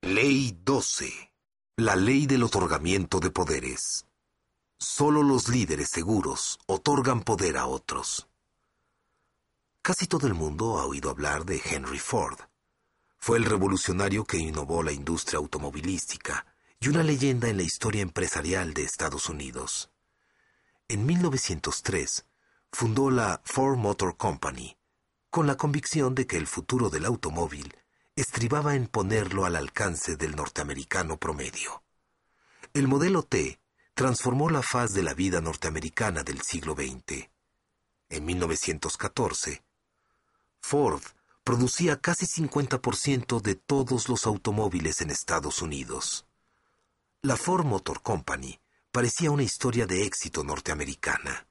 Ley 12. La ley del otorgamiento de poderes. Solo los líderes seguros otorgan poder a otros. Casi todo el mundo ha oído hablar de Henry Ford. Fue el revolucionario que innovó la industria automovilística y una leyenda en la historia empresarial de Estados Unidos. En 1903 fundó la Ford Motor Company, con la convicción de que el futuro del automóvil estribaba en ponerlo al alcance del norteamericano promedio. El modelo T transformó la faz de la vida norteamericana del siglo XX. En 1914, Ford producía casi 50% de todos los automóviles en Estados Unidos. La Ford Motor Company parecía una historia de éxito norteamericana.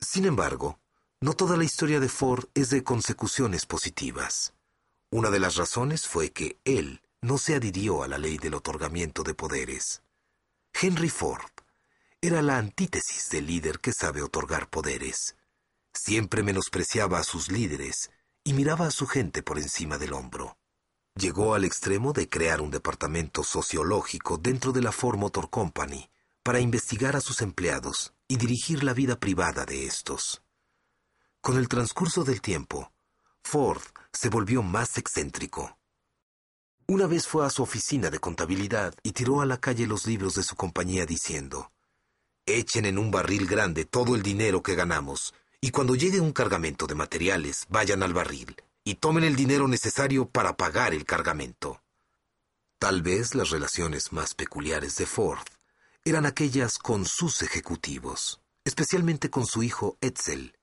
Sin embargo, no toda la historia de Ford es de consecuciones positivas. Una de las razones fue que él no se adhirió a la ley del otorgamiento de poderes. Henry Ford era la antítesis del líder que sabe otorgar poderes. Siempre menospreciaba a sus líderes y miraba a su gente por encima del hombro. Llegó al extremo de crear un departamento sociológico dentro de la Ford Motor Company para investigar a sus empleados y dirigir la vida privada de estos. Con el transcurso del tiempo, Ford se volvió más excéntrico. Una vez fue a su oficina de contabilidad y tiró a la calle los libros de su compañía diciendo, Echen en un barril grande todo el dinero que ganamos, y cuando llegue un cargamento de materiales, vayan al barril y tomen el dinero necesario para pagar el cargamento. Tal vez las relaciones más peculiares de Ford eran aquellas con sus ejecutivos, especialmente con su hijo Edsel.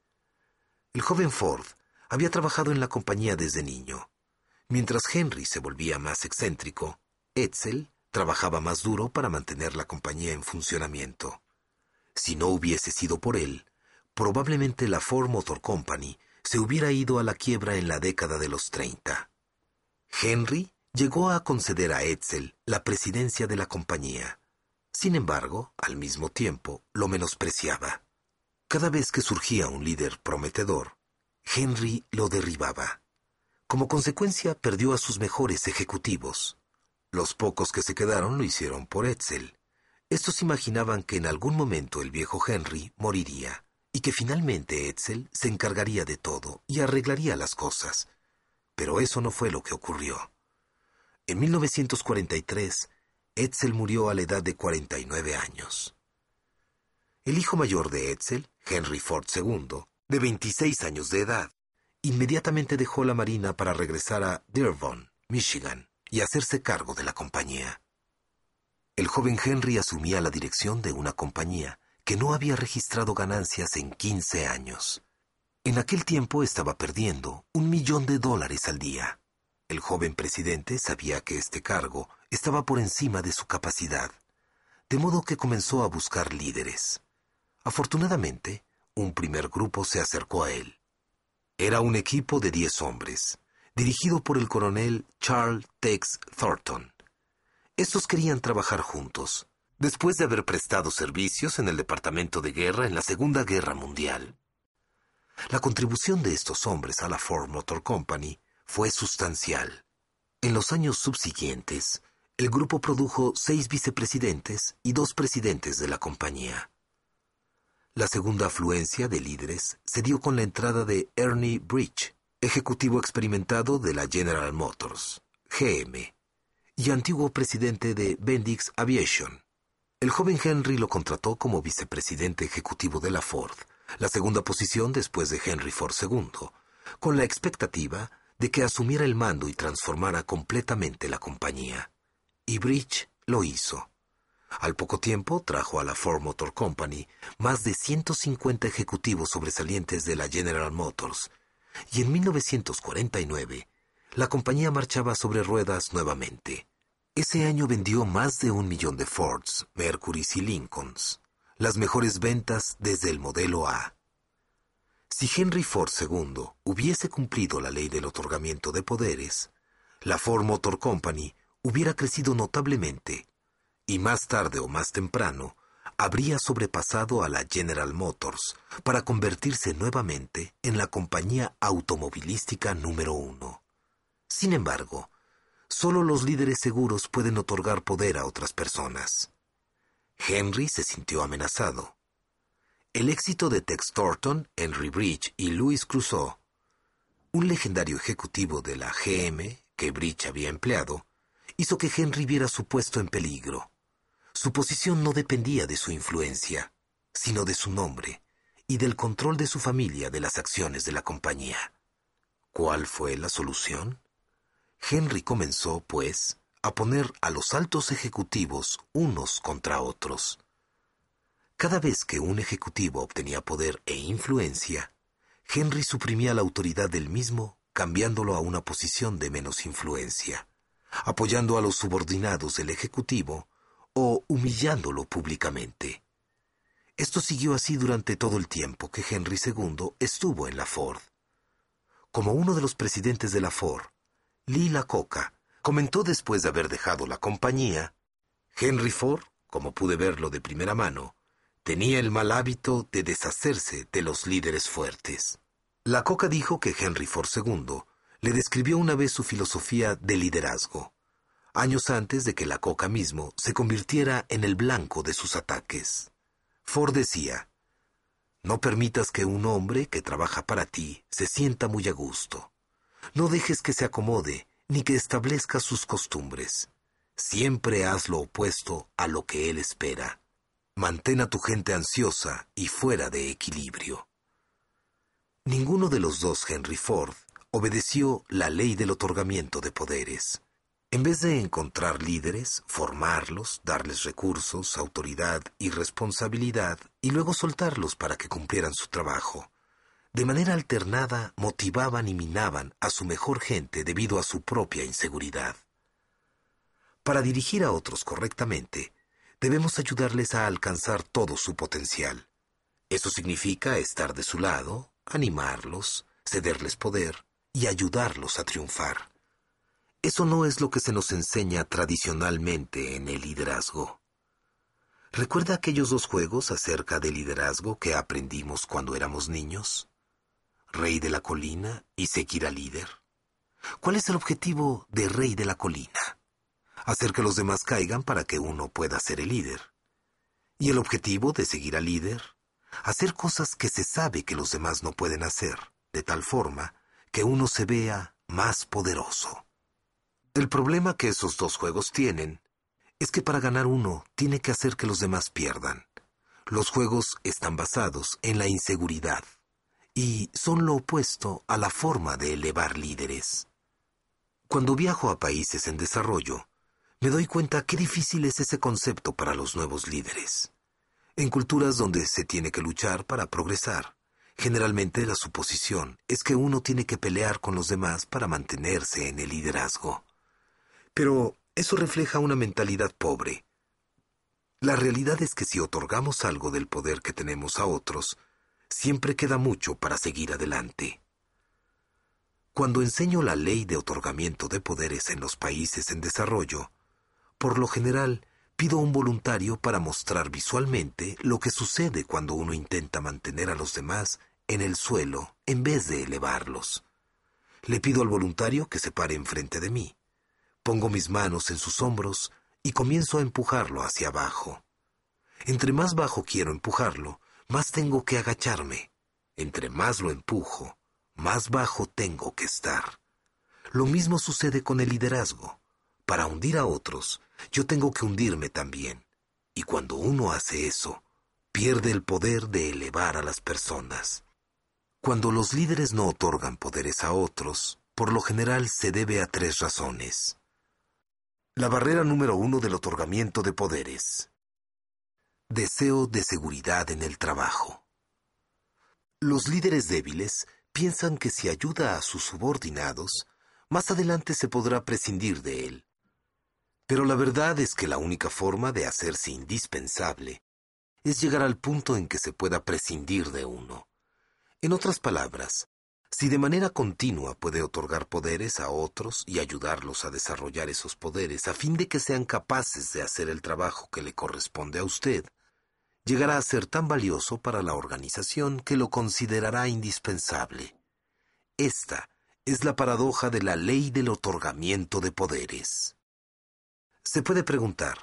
El joven Ford había trabajado en la compañía desde niño. Mientras Henry se volvía más excéntrico, Edsel trabajaba más duro para mantener la compañía en funcionamiento. Si no hubiese sido por él, probablemente la Ford Motor Company se hubiera ido a la quiebra en la década de los 30. Henry llegó a conceder a Edsel la presidencia de la compañía. Sin embargo, al mismo tiempo, lo menospreciaba. Cada vez que surgía un líder prometedor, Henry lo derribaba. Como consecuencia, perdió a sus mejores ejecutivos. Los pocos que se quedaron lo hicieron por Edsel. Estos imaginaban que en algún momento el viejo Henry moriría y que finalmente Edsel se encargaría de todo y arreglaría las cosas. Pero eso no fue lo que ocurrió. En 1943, Edsel murió a la edad de 49 años. El hijo mayor de Edsel, Henry Ford II, de 26 años de edad. Inmediatamente dejó la Marina para regresar a Dearborn, Michigan, y hacerse cargo de la compañía. El joven Henry asumía la dirección de una compañía que no había registrado ganancias en 15 años. En aquel tiempo estaba perdiendo un millón de dólares al día. El joven presidente sabía que este cargo estaba por encima de su capacidad, de modo que comenzó a buscar líderes. Afortunadamente, un primer grupo se acercó a él. Era un equipo de diez hombres, dirigido por el coronel Charles Tex Thornton. Estos querían trabajar juntos, después de haber prestado servicios en el Departamento de Guerra en la Segunda Guerra Mundial. La contribución de estos hombres a la Ford Motor Company fue sustancial. En los años subsiguientes, el grupo produjo seis vicepresidentes y dos presidentes de la compañía. La segunda afluencia de líderes se dio con la entrada de Ernie Bridge, ejecutivo experimentado de la General Motors, GM, y antiguo presidente de Bendix Aviation. El joven Henry lo contrató como vicepresidente ejecutivo de la Ford, la segunda posición después de Henry Ford II, con la expectativa de que asumiera el mando y transformara completamente la compañía. Y Bridge lo hizo. Al poco tiempo trajo a la Ford Motor Company más de 150 ejecutivos sobresalientes de la General Motors y en 1949 la compañía marchaba sobre ruedas nuevamente. Ese año vendió más de un millón de Fords, Mercurys y Lincolns, las mejores ventas desde el modelo A. Si Henry Ford II hubiese cumplido la ley del otorgamiento de poderes, la Ford Motor Company hubiera crecido notablemente y más tarde o más temprano habría sobrepasado a la General Motors para convertirse nuevamente en la compañía automovilística número uno. Sin embargo, solo los líderes seguros pueden otorgar poder a otras personas. Henry se sintió amenazado. El éxito de Tex Thornton, Henry Bridge y Louis Crusoe, un legendario ejecutivo de la GM que Bridge había empleado, hizo que Henry viera su puesto en peligro. Su posición no dependía de su influencia, sino de su nombre y del control de su familia de las acciones de la compañía. ¿Cuál fue la solución? Henry comenzó, pues, a poner a los altos ejecutivos unos contra otros. Cada vez que un ejecutivo obtenía poder e influencia, Henry suprimía la autoridad del mismo cambiándolo a una posición de menos influencia, apoyando a los subordinados del ejecutivo o humillándolo públicamente. Esto siguió así durante todo el tiempo que Henry II estuvo en la Ford. Como uno de los presidentes de la Ford, Lee Coca comentó después de haber dejado la compañía, Henry Ford, como pude verlo de primera mano, tenía el mal hábito de deshacerse de los líderes fuertes. La Coca dijo que Henry Ford II le describió una vez su filosofía de liderazgo años antes de que la coca mismo se convirtiera en el blanco de sus ataques. Ford decía, No permitas que un hombre que trabaja para ti se sienta muy a gusto. No dejes que se acomode ni que establezca sus costumbres. Siempre haz lo opuesto a lo que él espera. Mantén a tu gente ansiosa y fuera de equilibrio. Ninguno de los dos Henry Ford obedeció la ley del otorgamiento de poderes. En vez de encontrar líderes, formarlos, darles recursos, autoridad y responsabilidad, y luego soltarlos para que cumplieran su trabajo, de manera alternada motivaban y minaban a su mejor gente debido a su propia inseguridad. Para dirigir a otros correctamente, debemos ayudarles a alcanzar todo su potencial. Eso significa estar de su lado, animarlos, cederles poder y ayudarlos a triunfar. Eso no es lo que se nos enseña tradicionalmente en el liderazgo. ¿Recuerda aquellos dos juegos acerca del liderazgo que aprendimos cuando éramos niños? Rey de la colina y seguir al líder. ¿Cuál es el objetivo de Rey de la colina? Hacer que los demás caigan para que uno pueda ser el líder. ¿Y el objetivo de seguir al líder? Hacer cosas que se sabe que los demás no pueden hacer, de tal forma que uno se vea más poderoso. El problema que esos dos juegos tienen es que para ganar uno tiene que hacer que los demás pierdan. Los juegos están basados en la inseguridad y son lo opuesto a la forma de elevar líderes. Cuando viajo a países en desarrollo, me doy cuenta qué difícil es ese concepto para los nuevos líderes. En culturas donde se tiene que luchar para progresar, generalmente la suposición es que uno tiene que pelear con los demás para mantenerse en el liderazgo. Pero eso refleja una mentalidad pobre. La realidad es que si otorgamos algo del poder que tenemos a otros, siempre queda mucho para seguir adelante. Cuando enseño la ley de otorgamiento de poderes en los países en desarrollo, por lo general pido un voluntario para mostrar visualmente lo que sucede cuando uno intenta mantener a los demás en el suelo en vez de elevarlos. Le pido al voluntario que se pare enfrente de mí. Pongo mis manos en sus hombros y comienzo a empujarlo hacia abajo. Entre más bajo quiero empujarlo, más tengo que agacharme. Entre más lo empujo, más bajo tengo que estar. Lo mismo sucede con el liderazgo. Para hundir a otros, yo tengo que hundirme también. Y cuando uno hace eso, pierde el poder de elevar a las personas. Cuando los líderes no otorgan poderes a otros, por lo general se debe a tres razones. La barrera número uno del otorgamiento de poderes. Deseo de seguridad en el trabajo. Los líderes débiles piensan que si ayuda a sus subordinados, más adelante se podrá prescindir de él. Pero la verdad es que la única forma de hacerse indispensable es llegar al punto en que se pueda prescindir de uno. En otras palabras, si de manera continua puede otorgar poderes a otros y ayudarlos a desarrollar esos poderes a fin de que sean capaces de hacer el trabajo que le corresponde a usted, llegará a ser tan valioso para la organización que lo considerará indispensable. Esta es la paradoja de la ley del otorgamiento de poderes. Se puede preguntar,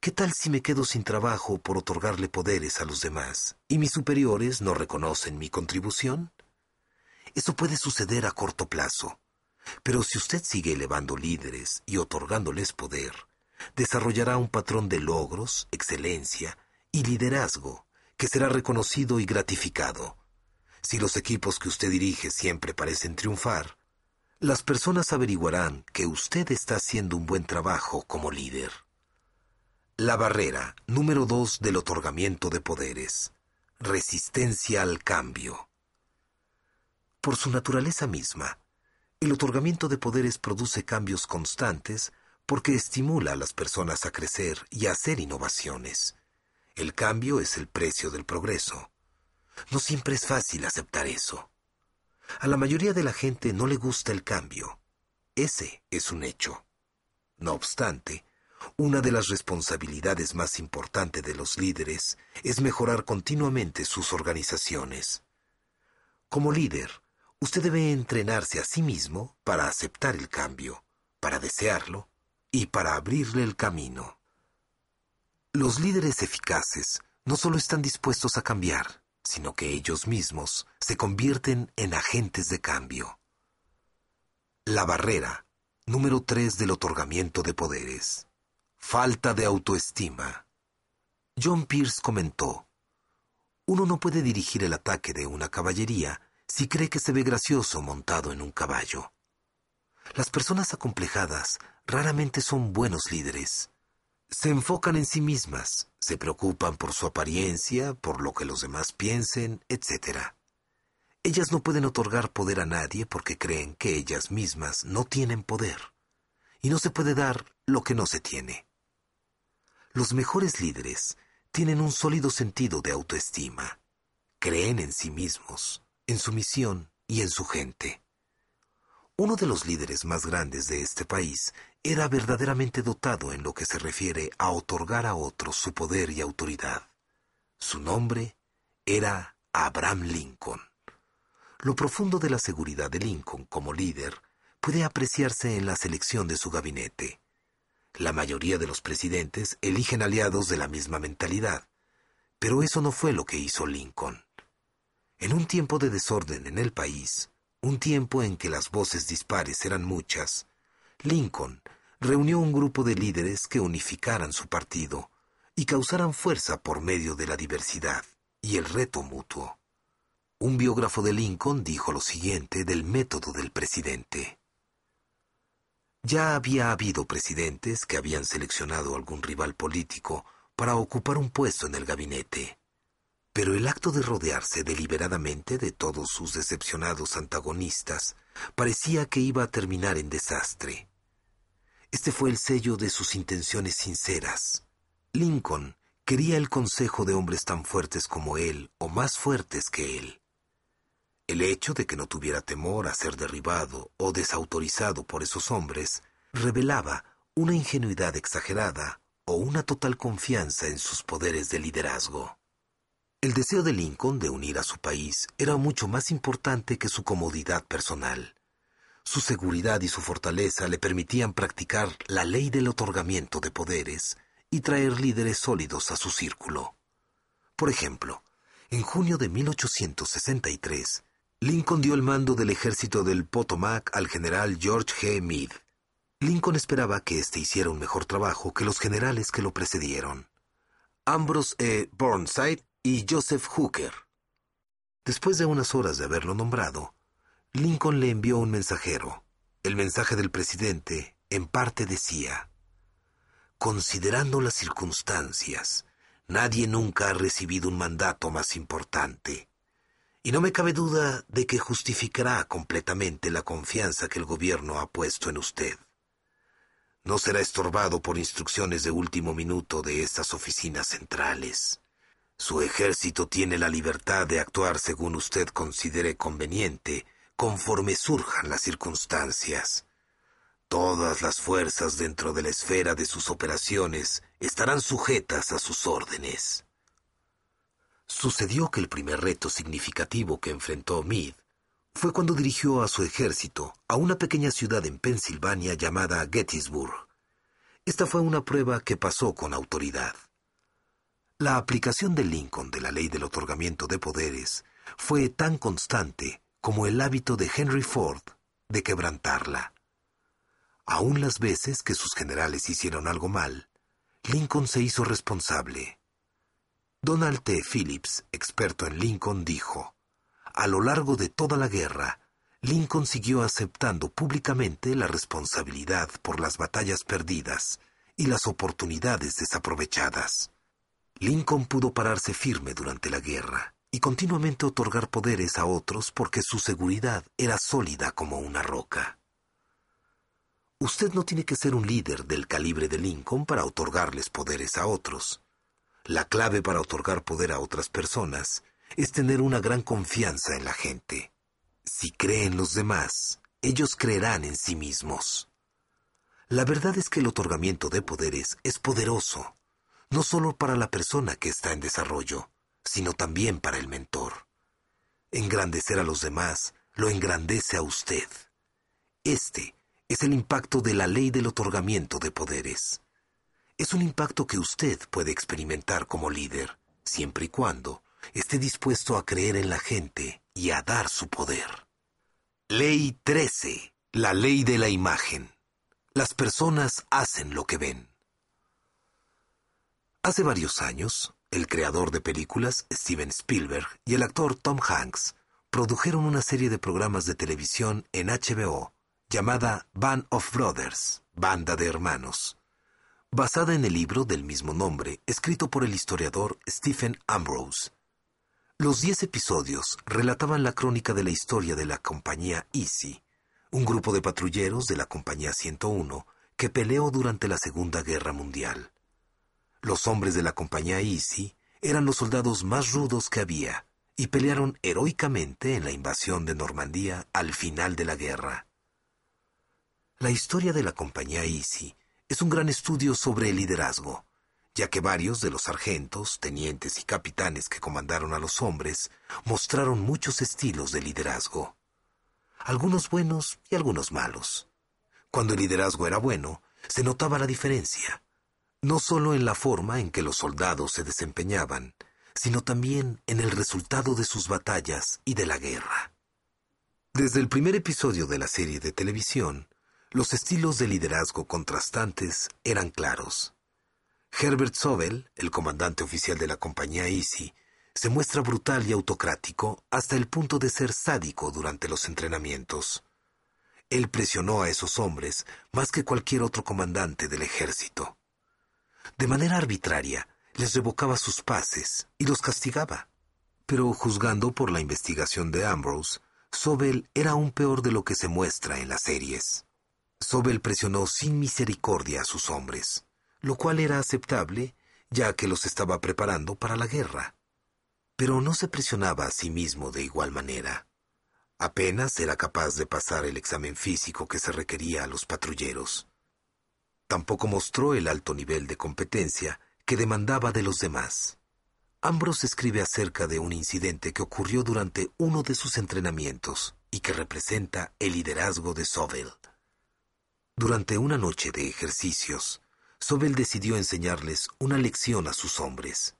¿qué tal si me quedo sin trabajo por otorgarle poderes a los demás y mis superiores no reconocen mi contribución? Eso puede suceder a corto plazo, pero si usted sigue elevando líderes y otorgándoles poder, desarrollará un patrón de logros, excelencia y liderazgo que será reconocido y gratificado. Si los equipos que usted dirige siempre parecen triunfar, las personas averiguarán que usted está haciendo un buen trabajo como líder. La barrera número dos del otorgamiento de poderes. Resistencia al cambio. Por su naturaleza misma, el otorgamiento de poderes produce cambios constantes porque estimula a las personas a crecer y a hacer innovaciones. El cambio es el precio del progreso. No siempre es fácil aceptar eso. A la mayoría de la gente no le gusta el cambio. Ese es un hecho. No obstante, una de las responsabilidades más importantes de los líderes es mejorar continuamente sus organizaciones. Como líder, usted debe entrenarse a sí mismo para aceptar el cambio, para desearlo y para abrirle el camino. Los líderes eficaces no solo están dispuestos a cambiar, sino que ellos mismos se convierten en agentes de cambio. La barrera, número 3 del otorgamiento de poderes. Falta de autoestima. John Pierce comentó, Uno no puede dirigir el ataque de una caballería si cree que se ve gracioso montado en un caballo. Las personas acomplejadas raramente son buenos líderes se enfocan en sí mismas, se preocupan por su apariencia, por lo que los demás piensen, etc. Ellas no pueden otorgar poder a nadie porque creen que ellas mismas no tienen poder, y no se puede dar lo que no se tiene. Los mejores líderes tienen un sólido sentido de autoestima, creen en sí mismos, en su misión y en su gente. Uno de los líderes más grandes de este país era verdaderamente dotado en lo que se refiere a otorgar a otros su poder y autoridad. Su nombre era Abraham Lincoln. Lo profundo de la seguridad de Lincoln como líder puede apreciarse en la selección de su gabinete. La mayoría de los presidentes eligen aliados de la misma mentalidad, pero eso no fue lo que hizo Lincoln. En un tiempo de desorden en el país, un tiempo en que las voces dispares eran muchas, Lincoln reunió un grupo de líderes que unificaran su partido y causaran fuerza por medio de la diversidad y el reto mutuo. Un biógrafo de Lincoln dijo lo siguiente del método del presidente. Ya había habido presidentes que habían seleccionado algún rival político para ocupar un puesto en el gabinete. Pero el acto de rodearse deliberadamente de todos sus decepcionados antagonistas parecía que iba a terminar en desastre. Este fue el sello de sus intenciones sinceras. Lincoln quería el consejo de hombres tan fuertes como él o más fuertes que él. El hecho de que no tuviera temor a ser derribado o desautorizado por esos hombres revelaba una ingenuidad exagerada o una total confianza en sus poderes de liderazgo. El deseo de Lincoln de unir a su país era mucho más importante que su comodidad personal. Su seguridad y su fortaleza le permitían practicar la ley del otorgamiento de poderes y traer líderes sólidos a su círculo. Por ejemplo, en junio de 1863, Lincoln dio el mando del ejército del Potomac al general George G. Meade. Lincoln esperaba que éste hiciera un mejor trabajo que los generales que lo precedieron. Ambrose E. Burnside y Joseph Hooker. Después de unas horas de haberlo nombrado, Lincoln le envió un mensajero. El mensaje del presidente, en parte, decía, Considerando las circunstancias, nadie nunca ha recibido un mandato más importante. Y no me cabe duda de que justificará completamente la confianza que el gobierno ha puesto en usted. No será estorbado por instrucciones de último minuto de estas oficinas centrales. Su ejército tiene la libertad de actuar según usted considere conveniente, conforme surjan las circunstancias. Todas las fuerzas dentro de la esfera de sus operaciones estarán sujetas a sus órdenes. Sucedió que el primer reto significativo que enfrentó Meade fue cuando dirigió a su ejército a una pequeña ciudad en Pensilvania llamada Gettysburg. Esta fue una prueba que pasó con autoridad. La aplicación de Lincoln de la ley del otorgamiento de poderes fue tan constante como el hábito de Henry Ford de quebrantarla. Aún las veces que sus generales hicieron algo mal, Lincoln se hizo responsable. Donald T. Phillips, experto en Lincoln, dijo, a lo largo de toda la guerra, Lincoln siguió aceptando públicamente la responsabilidad por las batallas perdidas y las oportunidades desaprovechadas. Lincoln pudo pararse firme durante la guerra y continuamente otorgar poderes a otros porque su seguridad era sólida como una roca. Usted no tiene que ser un líder del calibre de Lincoln para otorgarles poderes a otros. La clave para otorgar poder a otras personas es tener una gran confianza en la gente. Si creen en los demás, ellos creerán en sí mismos. La verdad es que el otorgamiento de poderes es poderoso, no solo para la persona que está en desarrollo, sino también para el mentor. Engrandecer a los demás lo engrandece a usted. Este es el impacto de la ley del otorgamiento de poderes es un impacto que usted puede experimentar como líder, siempre y cuando esté dispuesto a creer en la gente y a dar su poder. Ley 13. La ley de la imagen. Las personas hacen lo que ven. Hace varios años, el creador de películas, Steven Spielberg, y el actor Tom Hanks produjeron una serie de programas de televisión en HBO llamada Band of Brothers, Banda de Hermanos basada en el libro del mismo nombre, escrito por el historiador Stephen Ambrose. Los diez episodios relataban la crónica de la historia de la compañía Easy, un grupo de patrulleros de la compañía 101 que peleó durante la Segunda Guerra Mundial. Los hombres de la compañía Easy eran los soldados más rudos que había y pelearon heroicamente en la invasión de Normandía al final de la guerra. La historia de la compañía Easy es un gran estudio sobre el liderazgo, ya que varios de los sargentos, tenientes y capitanes que comandaron a los hombres mostraron muchos estilos de liderazgo, algunos buenos y algunos malos. Cuando el liderazgo era bueno, se notaba la diferencia, no solo en la forma en que los soldados se desempeñaban, sino también en el resultado de sus batallas y de la guerra. Desde el primer episodio de la serie de televisión, los estilos de liderazgo contrastantes eran claros. Herbert Sobel, el comandante oficial de la compañía Easy, se muestra brutal y autocrático hasta el punto de ser sádico durante los entrenamientos. Él presionó a esos hombres más que cualquier otro comandante del ejército. De manera arbitraria, les revocaba sus pases y los castigaba. Pero juzgando por la investigación de Ambrose, Sobel era aún peor de lo que se muestra en las series. Sobel presionó sin misericordia a sus hombres, lo cual era aceptable, ya que los estaba preparando para la guerra. Pero no se presionaba a sí mismo de igual manera. Apenas era capaz de pasar el examen físico que se requería a los patrulleros. Tampoco mostró el alto nivel de competencia que demandaba de los demás. Ambrose escribe acerca de un incidente que ocurrió durante uno de sus entrenamientos y que representa el liderazgo de Sobel. Durante una noche de ejercicios, Sobel decidió enseñarles una lección a sus hombres.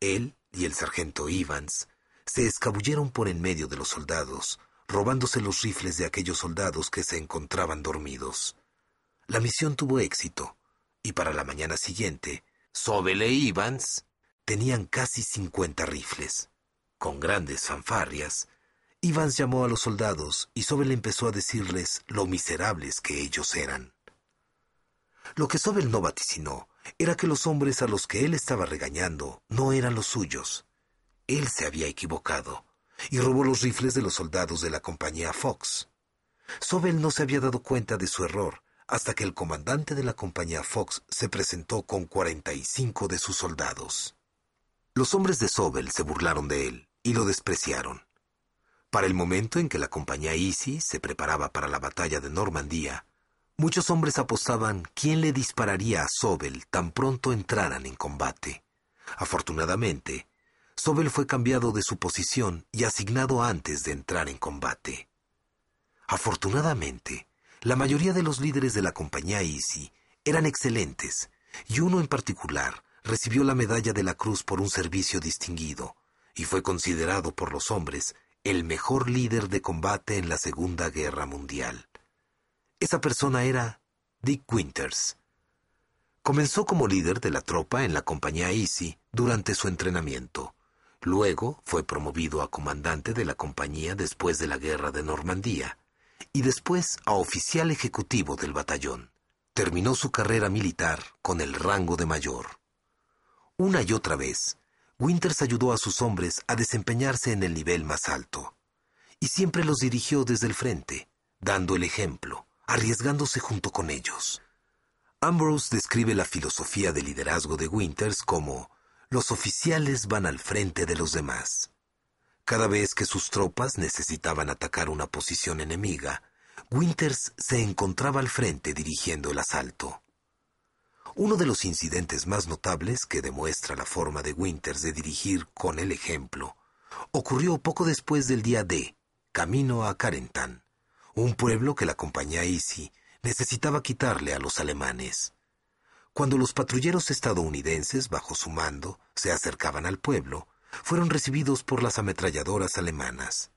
Él y el sargento Evans se escabulleron por en medio de los soldados, robándose los rifles de aquellos soldados que se encontraban dormidos. La misión tuvo éxito, y para la mañana siguiente, Sobel e Evans tenían casi cincuenta rifles. Con grandes fanfarrias, Ivans llamó a los soldados y Sobel empezó a decirles lo miserables que ellos eran. Lo que Sobel no vaticinó era que los hombres a los que él estaba regañando no eran los suyos. Él se había equivocado. y robó los rifles de los soldados de la compañía Fox. Sobel no se había dado cuenta de su error hasta que el comandante de la compañía Fox se presentó con 45 de sus soldados. Los hombres de Sobel se burlaron de él y lo despreciaron. Para el momento en que la compañía Easy se preparaba para la batalla de Normandía, muchos hombres apostaban quién le dispararía a Sobel tan pronto entraran en combate. Afortunadamente, Sobel fue cambiado de su posición y asignado antes de entrar en combate. Afortunadamente, la mayoría de los líderes de la compañía Easy eran excelentes, y uno en particular recibió la medalla de la cruz por un servicio distinguido, y fue considerado por los hombres el mejor líder de combate en la Segunda Guerra Mundial. Esa persona era Dick Winters. Comenzó como líder de la tropa en la compañía Easy durante su entrenamiento. Luego fue promovido a comandante de la compañía después de la Guerra de Normandía y después a oficial ejecutivo del batallón. Terminó su carrera militar con el rango de mayor. Una y otra vez, Winters ayudó a sus hombres a desempeñarse en el nivel más alto, y siempre los dirigió desde el frente, dando el ejemplo, arriesgándose junto con ellos. Ambrose describe la filosofía de liderazgo de Winters como los oficiales van al frente de los demás. Cada vez que sus tropas necesitaban atacar una posición enemiga, Winters se encontraba al frente dirigiendo el asalto. Uno de los incidentes más notables que demuestra la forma de Winters de dirigir con el ejemplo ocurrió poco después del día D, camino a Carentan, un pueblo que la compañía Easy necesitaba quitarle a los alemanes. Cuando los patrulleros estadounidenses bajo su mando se acercaban al pueblo, fueron recibidos por las ametralladoras alemanas.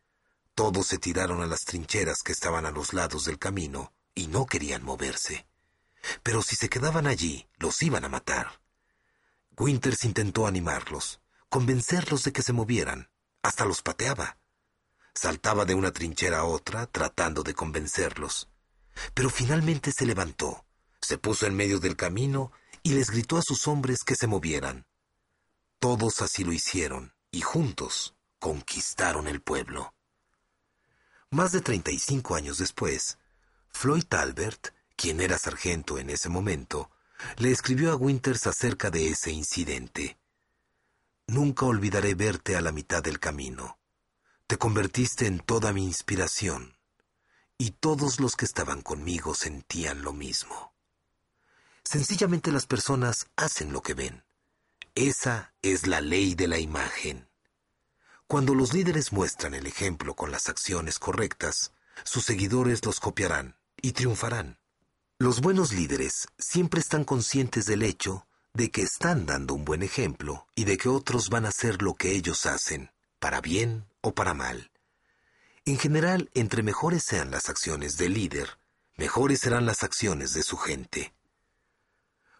Todos se tiraron a las trincheras que estaban a los lados del camino y no querían moverse. Pero si se quedaban allí, los iban a matar. Winters intentó animarlos, convencerlos de que se movieran, hasta los pateaba. Saltaba de una trinchera a otra tratando de convencerlos. Pero finalmente se levantó, se puso en medio del camino y les gritó a sus hombres que se movieran. Todos así lo hicieron y juntos conquistaron el pueblo. Más de 35 años después, Floyd Albert, quien era sargento en ese momento, le escribió a Winters acerca de ese incidente. Nunca olvidaré verte a la mitad del camino. Te convertiste en toda mi inspiración, y todos los que estaban conmigo sentían lo mismo. Sencillamente las personas hacen lo que ven. Esa es la ley de la imagen. Cuando los líderes muestran el ejemplo con las acciones correctas, sus seguidores los copiarán y triunfarán. Los buenos líderes siempre están conscientes del hecho de que están dando un buen ejemplo y de que otros van a hacer lo que ellos hacen, para bien o para mal. En general, entre mejores sean las acciones del líder, mejores serán las acciones de su gente.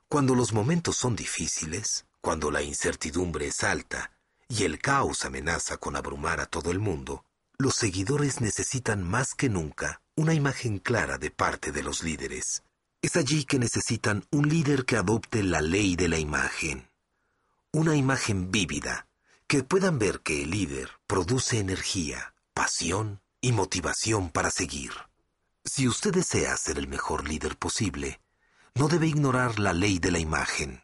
Cuando los momentos son difíciles, cuando la incertidumbre es alta y el caos amenaza con abrumar a todo el mundo, los seguidores necesitan más que nunca una imagen clara de parte de los líderes. Es allí que necesitan un líder que adopte la ley de la imagen. Una imagen vívida, que puedan ver que el líder produce energía, pasión y motivación para seguir. Si usted desea ser el mejor líder posible, no debe ignorar la ley de la imagen.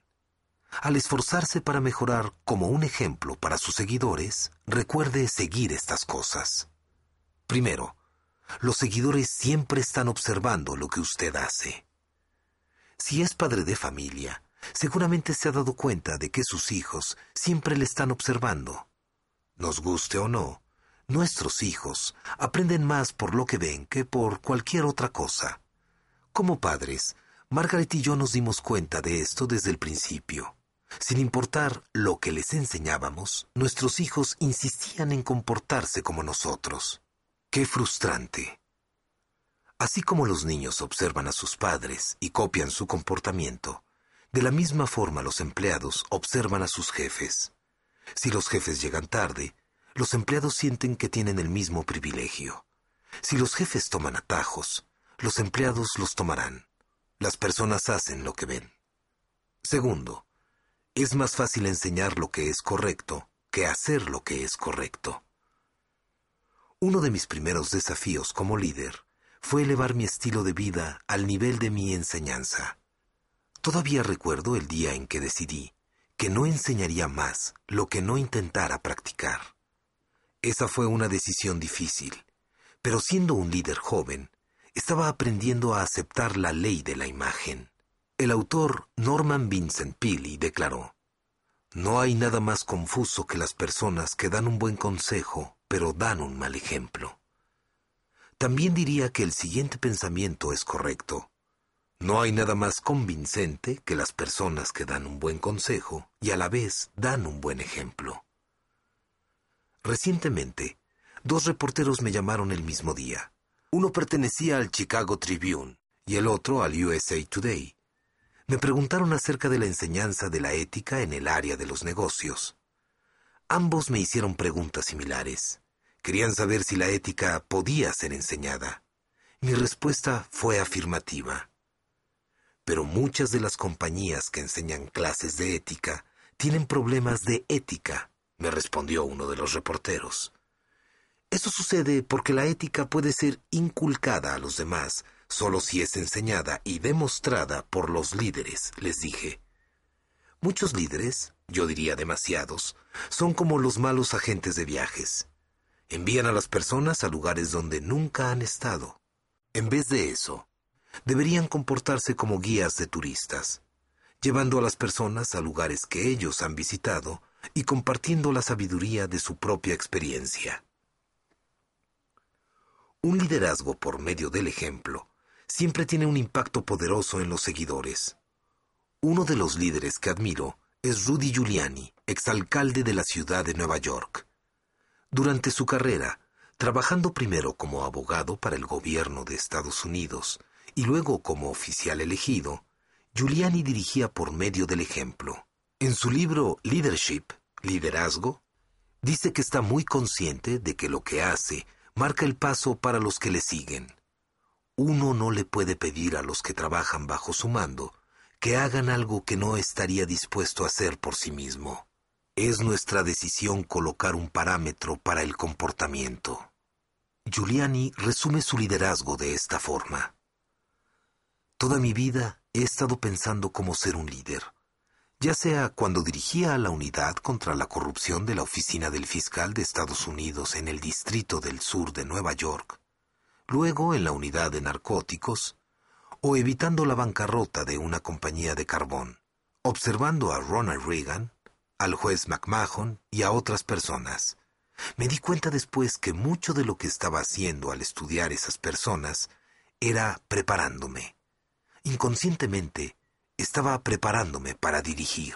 Al esforzarse para mejorar como un ejemplo para sus seguidores, recuerde seguir estas cosas. Primero, los seguidores siempre están observando lo que usted hace. Si es padre de familia, seguramente se ha dado cuenta de que sus hijos siempre le están observando. Nos guste o no, nuestros hijos aprenden más por lo que ven que por cualquier otra cosa. Como padres, Margaret y yo nos dimos cuenta de esto desde el principio. Sin importar lo que les enseñábamos, nuestros hijos insistían en comportarse como nosotros. ¡Qué frustrante! Así como los niños observan a sus padres y copian su comportamiento, de la misma forma los empleados observan a sus jefes. Si los jefes llegan tarde, los empleados sienten que tienen el mismo privilegio. Si los jefes toman atajos, los empleados los tomarán. Las personas hacen lo que ven. Segundo, es más fácil enseñar lo que es correcto que hacer lo que es correcto. Uno de mis primeros desafíos como líder fue elevar mi estilo de vida al nivel de mi enseñanza. Todavía recuerdo el día en que decidí que no enseñaría más lo que no intentara practicar. Esa fue una decisión difícil, pero siendo un líder joven, estaba aprendiendo a aceptar la ley de la imagen. El autor Norman Vincent Peale declaró, No hay nada más confuso que las personas que dan un buen consejo, pero dan un mal ejemplo. También diría que el siguiente pensamiento es correcto. No hay nada más convincente que las personas que dan un buen consejo y a la vez dan un buen ejemplo. Recientemente, dos reporteros me llamaron el mismo día. Uno pertenecía al Chicago Tribune y el otro al USA Today. Me preguntaron acerca de la enseñanza de la ética en el área de los negocios. Ambos me hicieron preguntas similares. Querían saber si la ética podía ser enseñada. Mi respuesta fue afirmativa. Pero muchas de las compañías que enseñan clases de ética tienen problemas de ética, me respondió uno de los reporteros. Eso sucede porque la ética puede ser inculcada a los demás solo si es enseñada y demostrada por los líderes, les dije. Muchos líderes, yo diría demasiados, son como los malos agentes de viajes. Envían a las personas a lugares donde nunca han estado. En vez de eso, deberían comportarse como guías de turistas, llevando a las personas a lugares que ellos han visitado y compartiendo la sabiduría de su propia experiencia. Un liderazgo por medio del ejemplo siempre tiene un impacto poderoso en los seguidores. Uno de los líderes que admiro es Rudy Giuliani, exalcalde de la ciudad de Nueva York. Durante su carrera, trabajando primero como abogado para el gobierno de Estados Unidos y luego como oficial elegido, Giuliani dirigía por medio del ejemplo. En su libro Leadership, Liderazgo, dice que está muy consciente de que lo que hace marca el paso para los que le siguen. Uno no le puede pedir a los que trabajan bajo su mando que hagan algo que no estaría dispuesto a hacer por sí mismo. Es nuestra decisión colocar un parámetro para el comportamiento. Giuliani resume su liderazgo de esta forma. Toda mi vida he estado pensando cómo ser un líder, ya sea cuando dirigía a la unidad contra la corrupción de la Oficina del Fiscal de Estados Unidos en el Distrito del Sur de Nueva York, luego en la unidad de narcóticos, o evitando la bancarrota de una compañía de carbón, observando a Ronald Reagan, al juez McMahon y a otras personas. Me di cuenta después que mucho de lo que estaba haciendo al estudiar esas personas era preparándome. Inconscientemente, estaba preparándome para dirigir.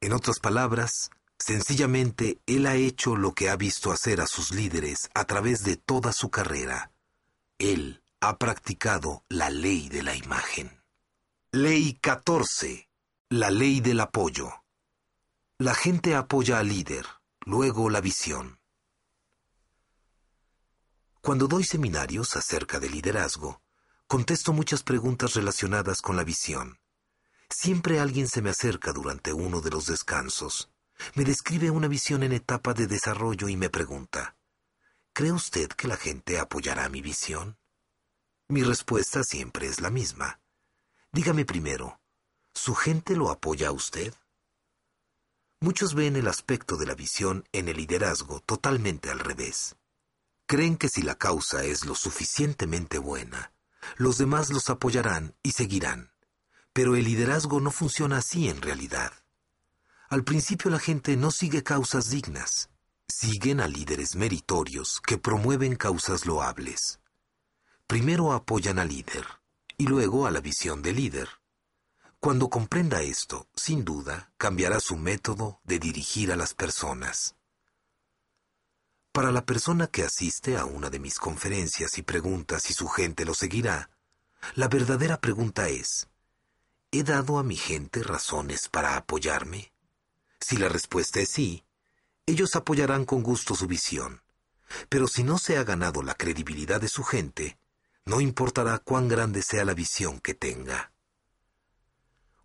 En otras palabras, sencillamente él ha hecho lo que ha visto hacer a sus líderes a través de toda su carrera. Él ha practicado la ley de la imagen. Ley 14. La ley del apoyo. La gente apoya al líder, luego la visión. Cuando doy seminarios acerca de liderazgo, contesto muchas preguntas relacionadas con la visión. Siempre alguien se me acerca durante uno de los descansos, me describe una visión en etapa de desarrollo y me pregunta, ¿cree usted que la gente apoyará mi visión? Mi respuesta siempre es la misma. Dígame primero, ¿su gente lo apoya a usted? Muchos ven el aspecto de la visión en el liderazgo totalmente al revés. Creen que si la causa es lo suficientemente buena, los demás los apoyarán y seguirán. Pero el liderazgo no funciona así en realidad. Al principio la gente no sigue causas dignas, siguen a líderes meritorios que promueven causas loables. Primero apoyan al líder y luego a la visión del líder. Cuando comprenda esto, sin duda, cambiará su método de dirigir a las personas. Para la persona que asiste a una de mis conferencias y pregunta si su gente lo seguirá, la verdadera pregunta es, ¿he dado a mi gente razones para apoyarme? Si la respuesta es sí, ellos apoyarán con gusto su visión. Pero si no se ha ganado la credibilidad de su gente, no importará cuán grande sea la visión que tenga.